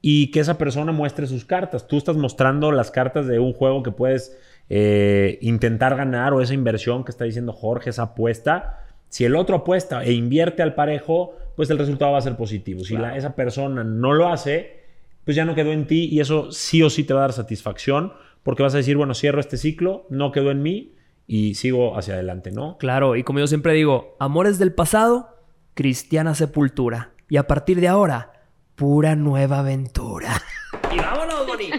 y que esa persona muestre sus cartas. Tú estás mostrando las cartas de un juego que puedes eh, intentar ganar o esa inversión que está diciendo Jorge, esa apuesta si el otro apuesta e invierte al parejo, pues el resultado va a ser positivo. Si esa persona no lo hace, pues ya no quedó en ti y eso sí o sí te va a dar satisfacción porque vas a decir, bueno, cierro este ciclo, no quedó en mí y sigo hacia adelante, ¿no? Claro, y como yo siempre digo, amores del pasado, cristiana sepultura. Y a partir de ahora, pura nueva aventura. y vámonos, Moni.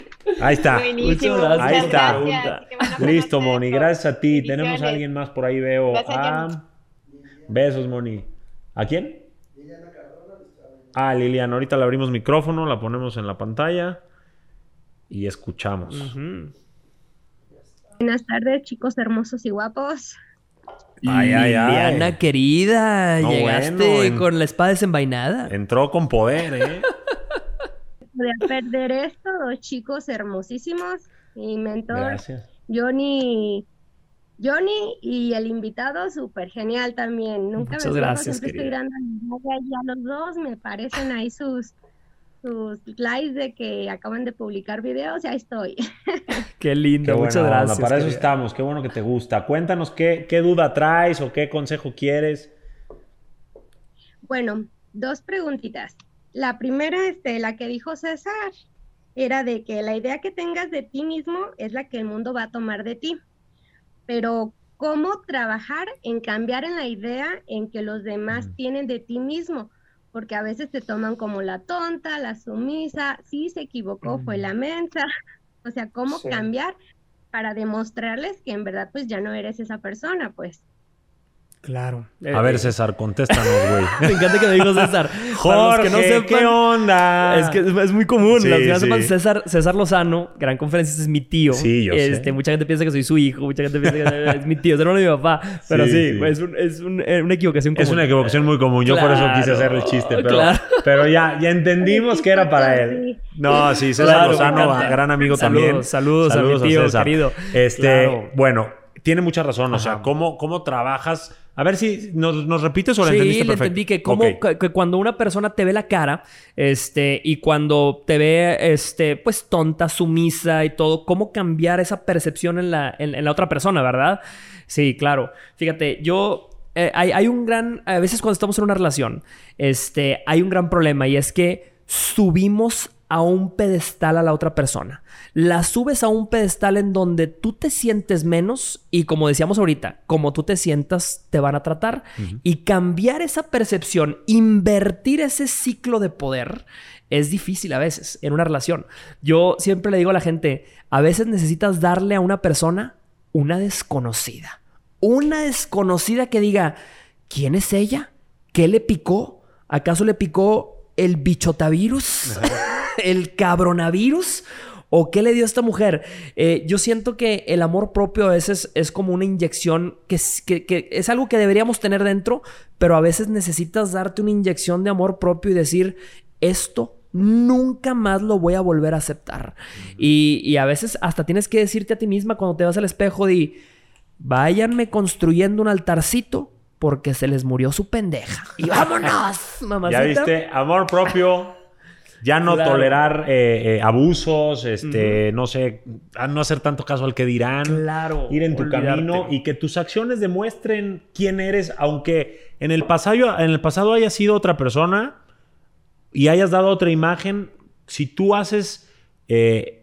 Ahí está. Ahí está. Listo, Moni. Gracias a ti. Tenemos a alguien más por ahí, veo. a... Besos, Moni. ¿A quién? Liliana Cardona. Ah, Liliana. Ahorita le abrimos micrófono, la ponemos en la pantalla y escuchamos. Buenas tardes, chicos hermosos y guapos. Ay, ay, Liliana querida, llegaste con la espada desenvainada. Entró con poder, ¿eh? Voy a perder esto, dos chicos hermosísimos. Mi mentor, Gracias. Johnny Johnny y el invitado, súper genial también. Nunca Muchas me gracias, siempre estoy dando a los dos, me parecen ahí sus, sus likes de que acaban de publicar videos y ahí estoy. Qué lindo, muchas gracias. para eso estamos, qué bueno que te gusta. Cuéntanos qué, qué duda traes o qué consejo quieres. Bueno, dos preguntitas. La primera, este, la que dijo César, era de que la idea que tengas de ti mismo es la que el mundo va a tomar de ti pero cómo trabajar en cambiar en la idea en que los demás tienen de ti mismo, porque a veces te toman como la tonta, la sumisa, sí se equivocó, fue la mensa, o sea, cómo cambiar para demostrarles que en verdad pues ya no eres esa persona, pues. Claro. a ver, eh, César, contéstanos, güey. Me encanta que me dijo César. Jorge, no sepan, ¿qué onda? Es que es, muy común. Sí, Las sepan, César, César Lozano, gran conferencista, es mi tío. Sí, yo este, sé. Mucha gente piensa que soy su hijo, mucha gente piensa que es mi tío, es hermano de mi papá. Pero sí, es, un, es un, eh, una equivocación común. Es una equivocación muy común. Yo por eso quise hacer el chiste, pero, pero ya, ya entendimos que era para él. No, sí, César Lozano, gran amigo también. Saludos, saludos a mi tío, querido. Este, bueno, tiene mucha razón. O sea, ¿cómo, cómo trabajas a ver si nos, nos repites o lo entendiste perfecto. entendí que, como, que, cuando una persona te ve la cara este, y cuando te ve este, pues tonta, sumisa y todo, cómo cambiar esa percepción en la, en, la otra persona, ¿verdad? Sí, claro. Fíjate, yo eh, hay, hay, un gran, a veces cuando estamos en una relación, este, hay un gran problema y es que subimos a un pedestal a la otra persona. La subes a un pedestal en donde tú te sientes menos y como decíamos ahorita, como tú te sientas, te van a tratar. Y cambiar esa percepción, invertir ese ciclo de poder, es difícil a veces en una relación. Yo siempre le digo a la gente, a veces necesitas darle a una persona una desconocida. Una desconocida que diga, ¿quién es ella? ¿Qué le picó? ¿Acaso le picó el bichotavirus, el cabronavirus. ¿O qué le dio a esta mujer? Eh, yo siento que el amor propio a veces es como una inyección que es, algo que deberíamos tener dentro, pero a veces necesitas darte una inyección de amor propio y decir, esto nunca más lo voy a volver a aceptar. y, y, a veces hasta tienes que decirte a ti misma cuando te vas al espejo de, váyanme construyendo un altarcito porque se les murió su pendeja. Y vámonos, mamacita. Ya viste, amor propio, ya no tolerar eh, eh, abusos, este, no sé, no hacer tanto caso al que dirán. Claro. Ir en tu camino y que tus acciones demuestren quién eres, aunque en el pasado, en el pasado hayas sido otra persona y hayas dado otra imagen. Si tú haces, eh,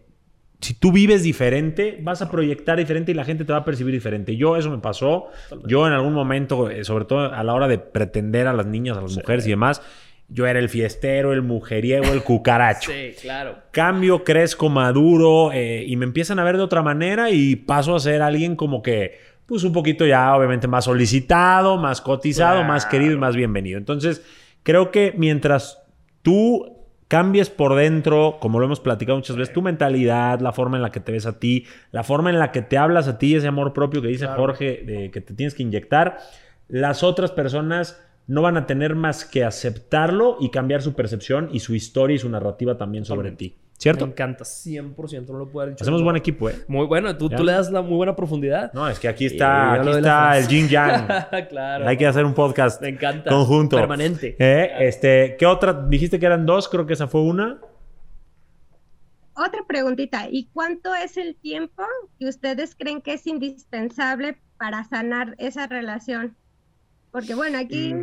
si tú vives diferente, vas a proyectar diferente y la gente te va a percibir diferente. Yo eso me pasó. Yo en algún momento, sobre todo a la hora de pretender a las niñas, a las mujeres y demás yo era el fiestero, el mujeriego, el cucaracho. sí, claro. Cambio, crezco, maduro eh, y me empiezan a ver de otra manera y paso a ser alguien como que, pues un poquito ya obviamente más solicitado, más cotizado, más querido y más bienvenido. Entonces, creo que mientras tú cambies por dentro, como lo hemos platicado muchas veces, tu mentalidad, la forma en la que te ves a ti, la forma en la que te hablas a ti, ese amor propio que dice Jorge, de que te tienes que inyectar, las otras personas no van a tener más que aceptarlo y cambiar su percepción y su historia y su narrativa también sobre ti. ¿Cierto? Me encanta, 100%, no lo puedo decir. Hacemos buen equipo, ¿eh? Muy bueno, tú, tú, le das la muy buena profundidad. No, es que aquí está, aquí está el Jin Yang. claro. Hay que hacer un podcast Me encanta. conjunto. Permanente. ¿Eh? Este, ¿Qué otra? Dijiste que eran dos, creo que esa fue una. Otra preguntita, ¿y cuánto es el tiempo que ustedes creen que es indispensable para sanar esa relación? Porque bueno, aquí,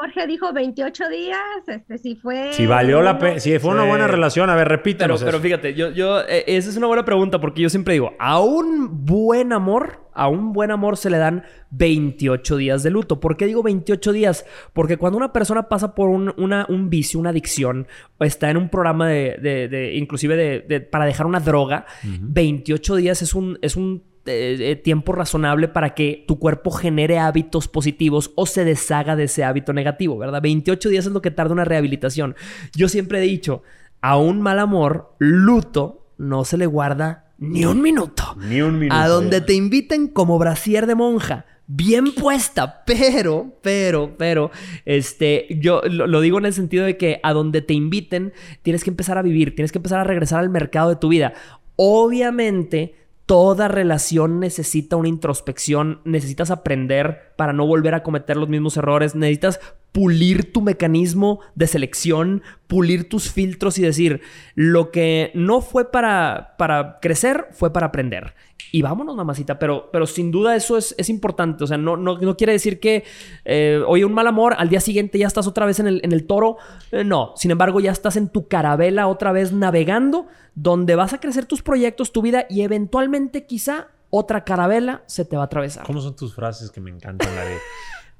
Jorge dijo 28 días, este sí fue... Si valió la pena, si fue una buena relación, a ver, repítelo. Pero, pero, fíjate, yo, yo, eh, esa es una buena pregunta porque yo siempre digo, a un buen amor, a un buen amor se le dan 28 días de luto. ¿Por qué digo 28 días? Porque cuando una persona pasa por un, una, un vicio, una adicción, o está en un programa de, de, de inclusive de, para dejar una droga, 28 días es un, es un eh, tiempo razonable para que tu cuerpo genere hábitos positivos o se deshaga de ese hábito negativo, ¿verdad? 28 días es lo que tarda una rehabilitación. Yo siempre he dicho, a un mal amor, luto, no se le guarda ni un minuto. Ni un minuto. A donde te inviten como brasier de monja. Bien puesta, pero, pero, pero, este, yo lo, lo, digo en el sentido de que a donde te inviten, tienes que empezar a vivir, tienes que empezar a regresar al mercado de tu vida. Obviamente, Toda relación necesita una introspección, necesitas aprender para no volver a cometer los mismos errores, necesitas pulir tu mecanismo de selección, pulir tus filtros y decir, lo que no fue para, para crecer fue para aprender. Y vámonos, mamacita, pero, pero sin duda eso es, es importante. O sea, no, no, no quiere decir que eh, oye un mal amor, al día siguiente ya estás otra vez en el, en el toro. Eh, no, sin embargo, ya estás en tu carabela otra vez navegando, donde vas a crecer tus proyectos, tu vida y eventualmente quizá otra carabela se te va a atravesar. ¿Cómo son tus frases que me encantan? La de,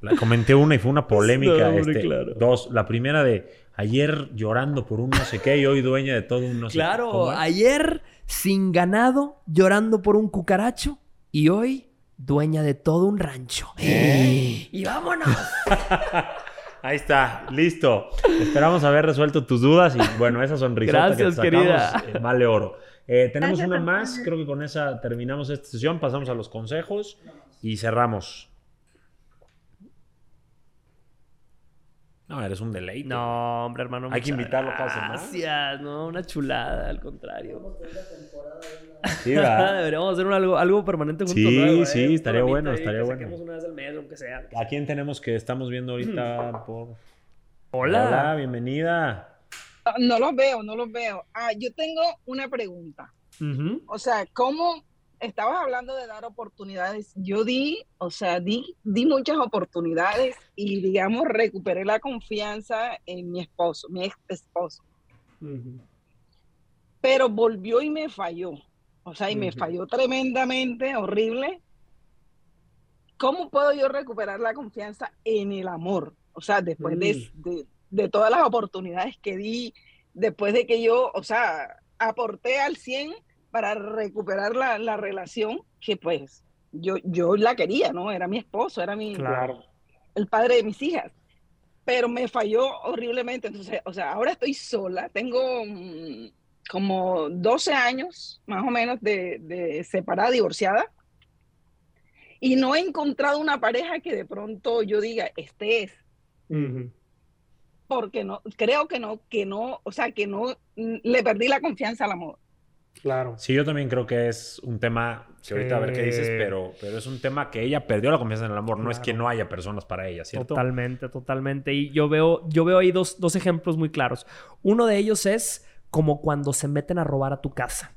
la comenté una y fue una polémica. este, Dos, la primera de ayer llorando por un no sé qué y hoy dueña de todo un no sé qué. Claro, ayer sin ganado, llorando por un cucaracho y hoy dueña de todo un rancho. ¿Eh? Y vámonos. Ahí está, listo. Esperamos haber resuelto tus dudas y bueno, esa sonrisa Gracias, que querida. Eh, vale oro. Eh, tenemos una más, creo que con esa terminamos esta sesión, pasamos a los consejos y cerramos. No, eres un deleite. No, hombre, hermano. Hay que invitarlo para Gracias, no, una chulada, al contrario. Sí, va. Deberíamos hacer algo, algo permanente juntos. Sí, sí, ¿eh? estaría bueno, estaría bueno. una vez al mes, aunque sea. ¿A quién tenemos que estamos viendo ahorita por... Hola. Hola, bienvenida. No los veo, no los veo. Ah, yo tengo una pregunta. O sea, ¿cómo estabas hablando de dar oportunidades. Yo di, o sea, di, di muchas oportunidades y, digamos, recuperé la confianza en mi esposo, mi ex esposo. Pero volvió y me falló. O sea, y me falló tremendamente, horrible. ¿Cómo puedo yo recuperar la confianza en el amor? O sea, después de, de, de, todas las oportunidades que di, después de que yo, o sea, aporté al 100 para recuperar la, la, relación que pues yo, yo la quería, ¿no? Era mi esposo, era mi, claro. el padre de mis hijas. pero me falló horriblemente. Entonces, o sea, ahora estoy sola, tengo mm, como 12 años más o menos de, separada, divorciada, y no he encontrado una pareja que de pronto yo diga, este es. Porque no, creo que no, que no, o sea, que no mm, le perdí la confianza al amor. Claro. Sí, yo también creo que es un tema, que ahorita a ver qué dices, pero, pero es un tema que ella perdió la confianza en el amor, no es que no haya personas para ella, ¿cierto? Totalmente, totalmente. Y yo veo, yo veo ahí dos, dos ejemplos muy claros. Uno de ellos es como cuando se meten a robar a tu casa.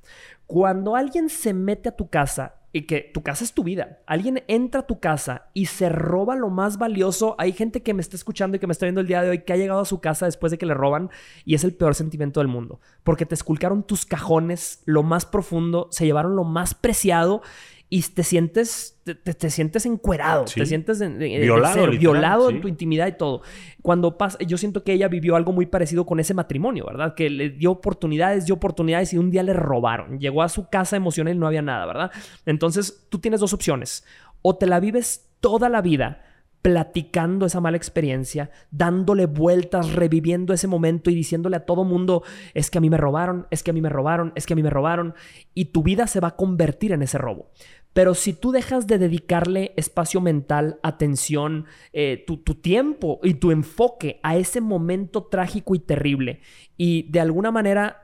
Cuando alguien se mete a tu casa y que tu casa es tu vida. Alguien entra a tu casa y se roba lo más valioso. Hay gente que me está escuchando y que me está viendo el día de hoy que ha llegado a su casa después de que le roban y es el peor sentimiento del mundo. Porque te esculcaron tus cajones, lo más profundo, se llevaron lo más preciado y te sientes, te, sientes encuerado, te sientes violado, violado en tu intimidad y todo. Cuando pasa, yo siento que ella vivió algo muy parecido con ese matrimonio, ¿verdad? Que le dio oportunidades, dio oportunidades y un día le robaron. Llegó a su casa emocional y no había nada, ¿verdad? Entonces tú tienes dos opciones. O te la vives toda la vida platicando esa mala experiencia, dándole vueltas, reviviendo ese momento y diciéndole a todo mundo, es que a mí me robaron, es que a mí me robaron, es que a mí me robaron, y tu vida se va a convertir en ese robo. Pero si tú dejas de dedicarle espacio mental, atención, eh, tu, tiempo y tu enfoque a ese momento trágico y terrible, y de alguna manera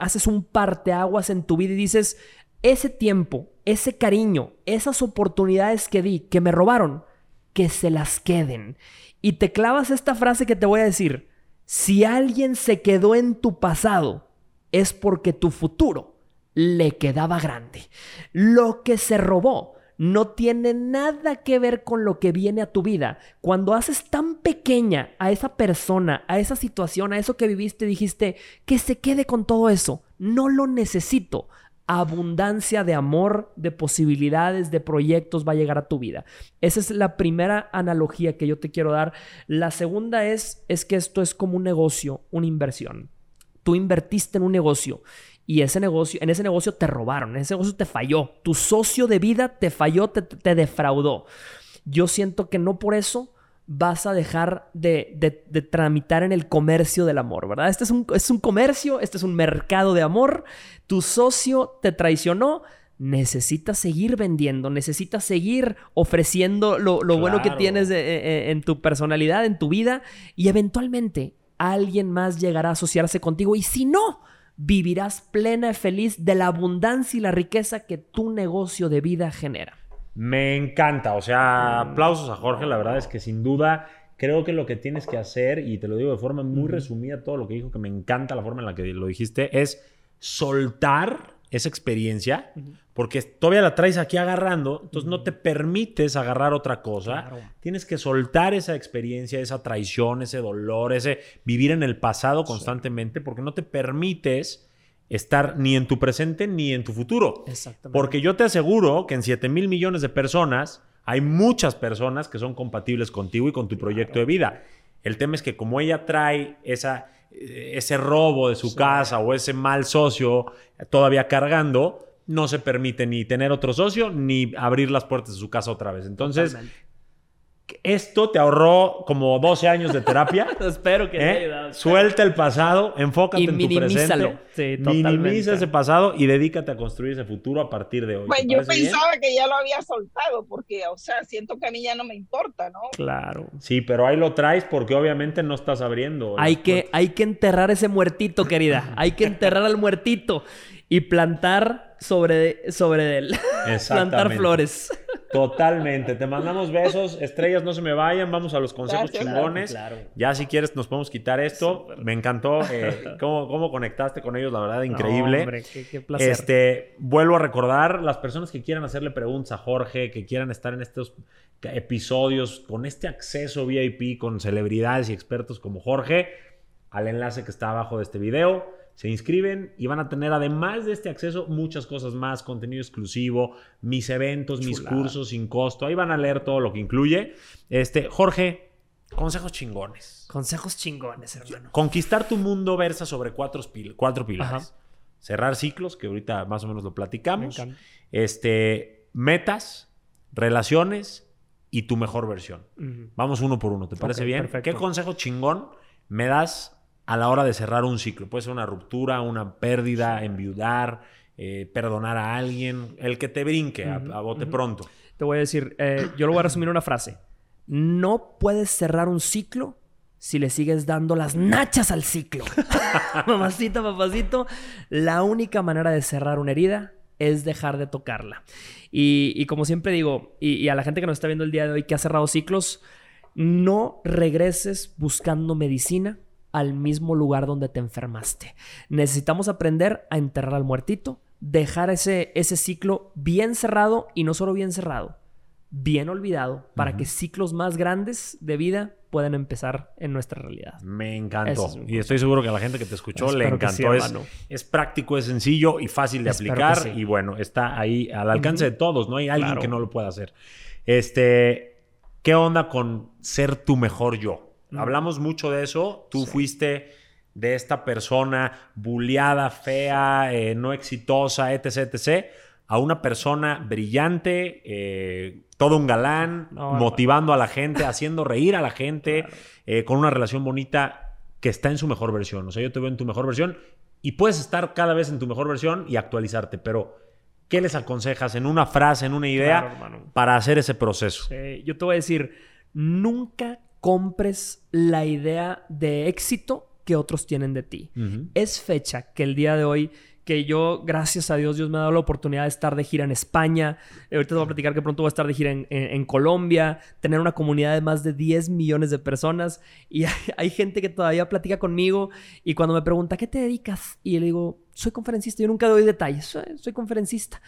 haces un parteaguas en tu vida y dices, ese tiempo, ese cariño, esas oportunidades que di, que me robaron, que se las queden. Y te clavas esta frase que te voy a decir, si alguien se quedó en tu pasado, es porque tu futuro le quedaba grande. Lo que se robó no tiene nada que ver con lo que viene a tu vida. Cuando haces tan pequeña a esa persona, a esa situación, a eso que viviste, dijiste que se quede con todo eso. No lo necesito. Abundancia de amor, de posibilidades, de proyectos va a llegar a tu vida. Esa es la primera analogía que yo te quiero dar. La segunda es, es que esto es como un negocio, una inversión. Tú invertiste en un negocio y ese negocio, en ese negocio te robaron, en ese negocio te falló, tu socio de vida te falló, te, defraudó. Yo siento que no por eso vas a dejar de, tramitar en el comercio del amor, ¿verdad? Este es un, es un comercio, este es un mercado de amor, tu socio te traicionó, necesitas seguir vendiendo, necesitas seguir ofreciendo lo, bueno que tienes e, e, en tu personalidad, en tu vida, y eventualmente alguien más llegará a asociarse contigo, y si no, vivirás plena y feliz de la abundancia y la riqueza que tu negocio de vida genera. Me encanta, o sea, aplausos a Jorge, la verdad es que sin duda creo que lo que tienes que hacer, y te lo digo de forma muy resumida, todo lo que dijo, que me encanta la forma en la que lo dijiste, es soltar esa experiencia, porque todavía la traes aquí agarrando, entonces no te permites agarrar otra cosa. Tienes que soltar esa experiencia, esa traición, ese dolor, ese vivir en el pasado constantemente, porque no te permites estar ni en tu presente ni en tu futuro. Porque yo te aseguro que en 7 mil millones de personas hay muchas personas que son compatibles contigo y con tu proyecto de vida. El tema es que como ella trae esa ese robo de su casa o ese mal socio todavía cargando, no se permite ni tener otro socio ni abrir las puertas de su casa otra vez. Entonces, esto te ahorró como 12 años de terapia. Espero que te haya ¿Eh? ayudado. Suelta el pasado, enfócate en tu presente. Sí, minimiza ese pasado y dedícate a construir ese futuro a partir de hoy. Pues yo pensaba que ya lo había soltado porque, o sea, siento que a mí ya no me importa, ¿no? Claro. Sí, pero ahí lo traes porque obviamente no estás abriendo. Hay que, hay que enterrar ese muertito, querida. hay que enterrar al muertito y plantar sobre, sobre él. plantar flores. Totalmente. Te mandamos besos. Estrellas, no se me vayan. Vamos a los consejos chingones. Ya si quieres nos podemos quitar esto. Me encantó eh, cómo, conectaste con ellos. La verdad, increíble. hombre, qué, placer. Este, vuelvo a recordar, las personas que quieran hacerle preguntas a Jorge, que quieran estar en estos episodios con este acceso VIP con celebridades y expertos como Jorge, al enlace que está abajo de este video se inscriben y van a tener, además de este acceso, muchas cosas más, contenido exclusivo, mis eventos, mis cursos sin costo. Ahí van a leer todo lo que incluye. Este, Jorge, consejos chingones. Consejos chingones, hermano. Conquistar tu mundo versa sobre cuatro, cuatro pilares. Cerrar ciclos, que ahorita más o menos lo platicamos. Este, metas, relaciones y tu mejor versión. Vamos uno por uno, ¿te parece bien? ¿Qué consejo chingón me das a la hora de cerrar un ciclo? Puede ser una ruptura, una pérdida, enviudar, eh, perdonar a alguien, el que te brinque a, bote pronto. Te voy a decir, eh, yo lo voy a resumir en una frase. No puedes cerrar un ciclo si le sigues dando las nachas al ciclo. Mamacito, papacito, la única manera de cerrar una herida es dejar de tocarla. Y, como siempre digo, y, a la gente que nos está viendo el día de hoy que ha cerrado ciclos, no regreses buscando medicina al mismo lugar donde te enfermaste. Necesitamos aprender a enterrar al muertito, dejar ese, ese ciclo bien cerrado y no solo bien cerrado, bien olvidado, para que ciclos más grandes de vida puedan empezar en nuestra realidad. Me encantó. y estoy seguro que a la gente que te escuchó le encantó. es, práctico, es sencillo y fácil de aplicar. Y bueno, está ahí al alcance de todos. No hay alguien que no lo pueda hacer. Este, ¿qué onda con ser tu mejor yo? Hablamos mucho de eso. Tú fuiste de esta persona bulliada, fea, eh, no exitosa, etc, etc a una persona brillante, eh, todo un galán, motivando a la gente, haciendo reír a la gente, eh, con una relación bonita que está en su mejor versión. O sea, yo te veo en tu mejor versión y puedes estar cada vez en tu mejor versión y actualizarte, pero ¿qué les aconsejas en una frase, en una idea para hacer ese proceso? yo te voy a decir, nunca compres la idea de éxito que otros tienen de ti. Es fecha que el día de hoy que yo, gracias a Dios, Dios me ha dado la oportunidad de estar de gira en España. Ahorita te voy a platicar que pronto voy a estar de gira en, Colombia, tener una comunidad de más de 10 millones de personas. Y hay, gente que todavía platica conmigo y cuando me pregunta, ¿qué te dedicas? Y le digo, soy conferencista. Yo nunca doy detalles, soy, soy conferencista.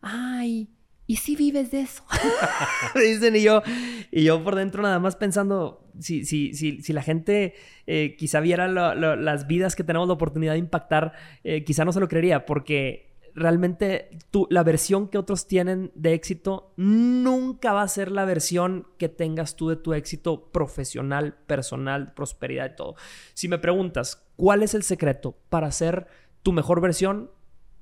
Ay, ¿y si vives de eso? dicen y yo, y yo por dentro nada más pensando, si, si, si, si la gente eh, quizá viera las vidas que tenemos la oportunidad de impactar, eh, quizá no se lo creería, porque realmente la versión que otros tienen de éxito nunca va a ser la versión que tengas tú de tu éxito profesional, personal, prosperidad y todo. Si me preguntas, ¿cuál es el secreto para ser tu mejor versión?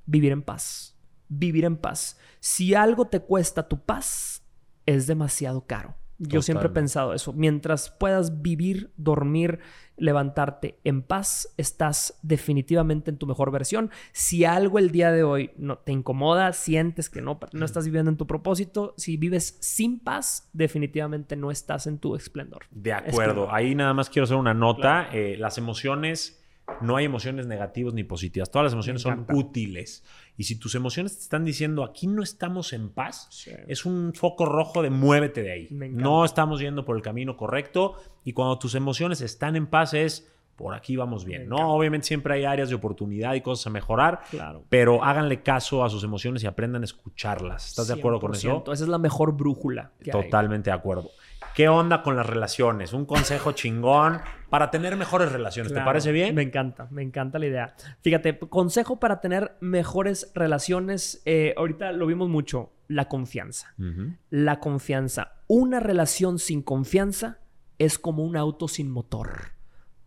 Vivir en paz vivir en paz. Si algo te cuesta tu paz, es demasiado caro. Yo siempre he pensado eso. Mientras puedas vivir, dormir, levantarte en paz, estás definitivamente en tu mejor versión. Si algo el día de hoy no te incomoda, sientes que no, no estás viviendo en tu propósito, si vives sin paz, definitivamente no estás en tu esplendor. De acuerdo. Ahí nada más quiero hacer una nota. Eh, las emociones, no hay emociones negativas ni positivas. Todas las emociones son útiles. Y si tus emociones te están diciendo aquí no estamos en paz, es un foco rojo de muévete de ahí. No estamos yendo por el camino correcto y cuando tus emociones están en paz es por aquí vamos bien, ¿no? Obviamente siempre hay áreas de oportunidad y cosas a mejorar, claro. pero háganle caso a sus emociones y aprendan a escucharlas. ¿Estás de acuerdo con eso? Esa es la mejor brújula. Totalmente de acuerdo. ¿Qué onda con las relaciones? Un consejo chingón para tener mejores relaciones. ¿Te parece bien? Me encanta, me encanta la idea. Fíjate, consejo para tener mejores relaciones. Eh, ahorita lo vimos mucho, la confianza. La confianza. Una relación sin confianza es como un auto sin motor.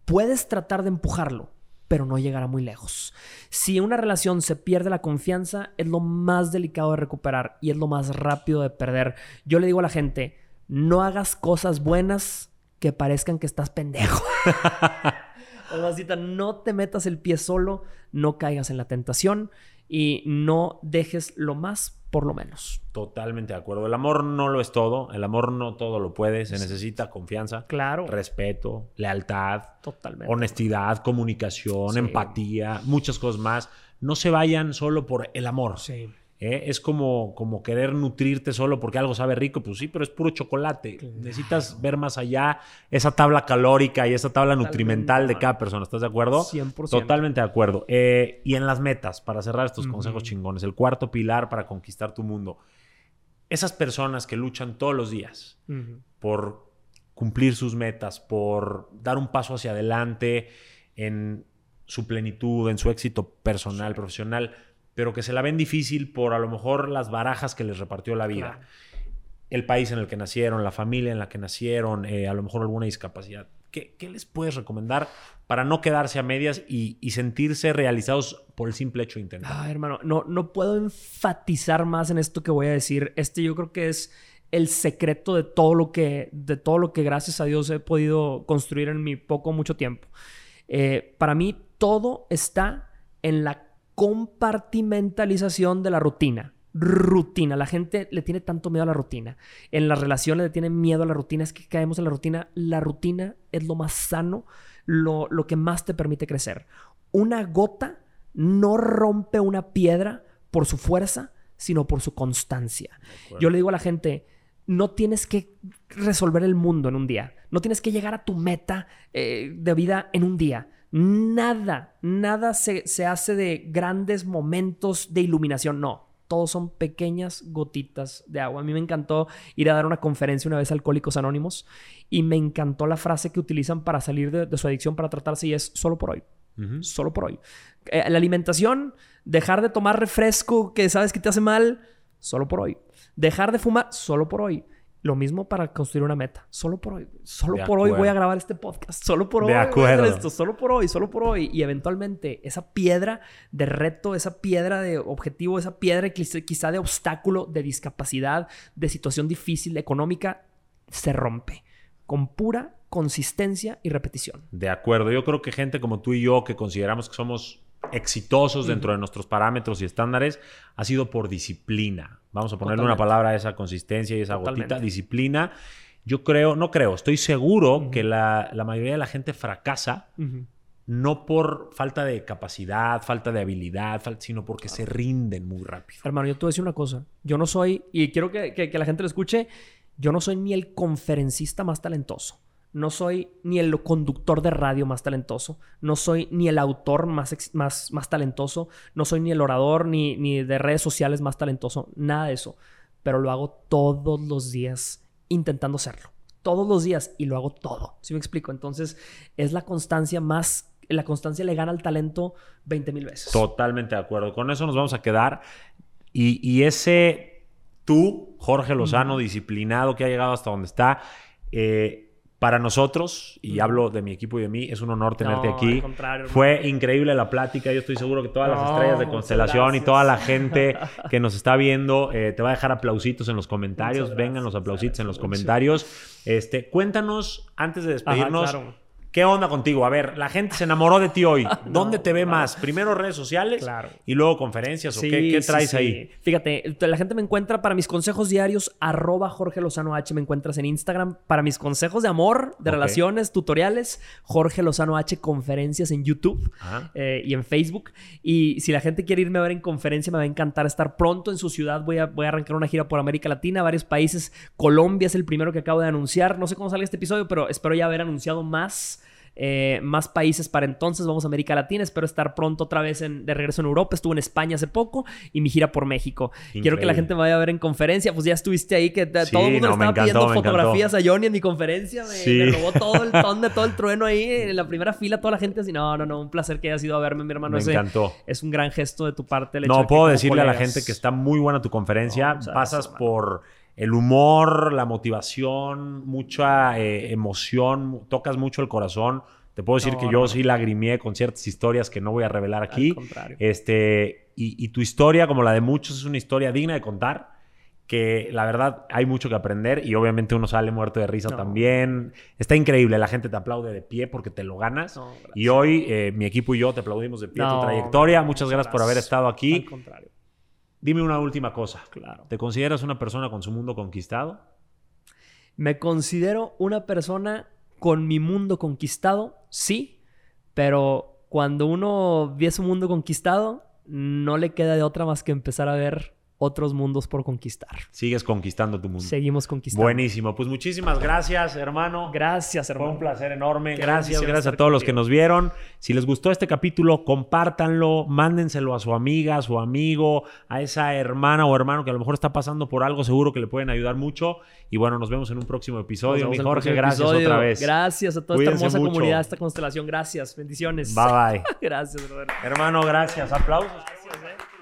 Puedes tratar de empujarlo, pero no llegará muy lejos. Si una relación se pierde la confianza, es lo más delicado de recuperar y es lo más rápido de perder. Yo le digo a la gente, no hagas cosas buenas que parezcan que estás pendejo. no te metas el pie solo, no caigas en la tentación y no dejes lo más por lo menos. Totalmente de acuerdo. El amor no lo es todo, el amor no todo lo puede, se necesita confianza, claro. respeto, lealtad, Totalmente. honestidad, comunicación, empatía, muchas cosas más. No se vayan solo por el amor. Sí. ¿Eh? Es como, como querer nutrirte solo porque algo sabe rico, pues sí, pero es puro chocolate. Necesitas ver más allá esa tabla calórica y esa tabla nutrimental de cada persona. ¿Estás de acuerdo? 100%. Totalmente de acuerdo. Eh, y en las metas, para cerrar estos consejos chingones, el cuarto pilar para conquistar tu mundo. Esas personas que luchan todos los días por cumplir sus metas, por dar un paso hacia adelante en su plenitud, en su éxito personal, profesional pero que se la ven difícil por a lo mejor las barajas que les repartió la vida. El país en el que nacieron, la familia en la que nacieron, eh, a lo mejor alguna discapacidad. ¿Qué, les puedes recomendar para no quedarse a medias y, sentirse realizados por el simple hecho de intentar? Ah, hermano, no, no puedo enfatizar más en esto que voy a decir. Este yo creo que es el secreto de todo lo que, de todo lo que gracias a Dios he podido construir en mi poco mucho tiempo. Eh, para mí todo está en la compartimentalización de la rutina. Rutina. La gente le tiene tanto miedo a la rutina. En las relaciones le tienen miedo a la rutina. Es que caemos en la rutina. La rutina es lo más sano, lo, lo que más te permite crecer. Una gota no rompe una piedra por su fuerza, sino por su constancia. Yo le digo a la gente, no tienes que resolver el mundo en un día. No tienes que llegar a tu meta eh, de vida en un día. Nada, nada se, se hace de grandes momentos de iluminación. No, todos son pequeñas gotitas de agua. A mí me encantó ir a dar una conferencia una vez a Alcohólicos Anónimos y me encantó la frase que utilizan para salir de, su adicción, para tratarse y es solo por hoy. Solo por hoy. Eh, la alimentación, dejar de tomar refresco que sabes que te hace mal, solo por hoy. Dejar de fumar solo por hoy. Lo mismo para construir una meta. Solo por hoy. Solo por hoy voy a grabar este podcast. Solo por hoy voy a hacer esto. Solo por hoy, solo por hoy. Y eventualmente esa piedra de reto, esa piedra de objetivo, esa piedra quizá de obstáculo, de discapacidad, de situación difícil, económica, se rompe. Con pura consistencia y repetición. De acuerdo. Yo creo que gente como tú y yo que consideramos que somos exitosos dentro de nuestros parámetros y estándares ha sido por disciplina. Vamos a ponerle una palabra a esa consistencia y esa gotita, disciplina. Yo creo, no creo, estoy seguro que la, mayoría de la gente fracasa no por falta de capacidad, falta de habilidad, sino porque se rinden muy rápido. Hermano, yo te voy a decir una cosa. Yo no soy, y quiero que, que la gente lo escuche, yo no soy ni el conferencista más talentoso. No soy ni el conductor de radio más talentoso, no soy ni el autor más, más, más talentoso, no soy ni el orador ni, ni de redes sociales más talentoso, nada de eso. Pero lo hago todos los días intentando hacerlo. Todos los días y lo hago todo. ¿Sí me explico? Entonces es la constancia más la constancia le gana al talento 20 mil veces. Totalmente de acuerdo. Con eso nos vamos a quedar. Y, y ese tú, Jorge Lozano, disciplinado, que ha llegado hasta donde está, eh, para nosotros, y hablo de mi equipo y de mí, es un honor tenerte aquí. Fue increíble la plática. Yo estoy seguro que todas las estrellas de constelación y toda la gente que nos está viendo eh, te va a dejar aplausitos en los comentarios. Vengan los aplausitos en los comentarios. Este, cuéntanos, antes de despedirnos. ¿Qué onda contigo? A ver, la gente se enamoró de ti hoy. ¿Dónde te ve más? Primero redes sociales y luego conferencias o qué, traes ahí. Fíjate, la gente me encuentra para mis consejos diarios, arroba Jorge Lozano H, me encuentras en Instagram. Para mis consejos de amor, de relaciones, tutoriales, Jorge Lozano H, conferencias en YouTube eh, y en Facebook. Y si la gente quiere irme a ver en conferencia, me va a encantar estar pronto en su ciudad. Voy a, voy a arrancar una gira por América Latina, varios países. Colombia es el primero que acabo de anunciar. No sé cómo sale este episodio, pero espero ya haber anunciado más. Eh, más países para entonces. Vamos a América Latina. Espero estar pronto otra vez de regreso en Europa. Estuve en España hace poco y mi gira por México. Quiero que la gente me vaya a ver en conferencia. Pues ya estuviste ahí, que todo el mundo estaba pidiendo fotografías a Johnny en mi conferencia. Me, robó todo el ton de todo el trueno ahí en la primera fila. Toda la gente así, no, no, no. Un placer que hayas ido a verme, mi hermano. Me encantó. Es un gran gesto de tu parte. no, puedo decirle a la gente que está muy buena tu conferencia. Pasas por el humor, la motivación, mucha eh, emoción, tocas mucho el corazón. Te puedo decir que yo sí lagrimié con ciertas historias que no voy a revelar aquí. Este, y, tu historia, como la de muchos, es una historia digna de contar. Que la verdad hay mucho que aprender y obviamente uno sale muerto de risa también. Está increíble, la gente te aplaude de pie porque te lo ganas. y hoy eh, mi equipo y yo te aplaudimos de pie tu trayectoria. Muchas gracias, por haber estado aquí. Dime una última cosa. Claro. ¿Te consideras una persona con su mundo conquistado? Me considero una persona con mi mundo conquistado, sí, pero cuando uno ve su mundo conquistado, no le queda de otra más que empezar a ver otros mundos por conquistar. Sigues conquistando tu mundo. Seguimos conquistando. Buenísimo. Pues muchísimas gracias, hermano. Gracias, hermano. Fue un placer enorme. gracias, gracias a todos los que nos vieron. Si les gustó este capítulo, compártanlo, mándenselo a su amiga, a su amigo, a esa hermana o hermano que a lo mejor está pasando por algo, seguro que le pueden ayudar mucho. Y bueno, nos vemos en un próximo episodio. Mi Jorge, gracias otra vez. Gracias a toda esta hermosa comunidad, esta constelación. Gracias. Bendiciones. Bye bye. gracias, Hermano, gracias. Aplausos. Gracias, eh.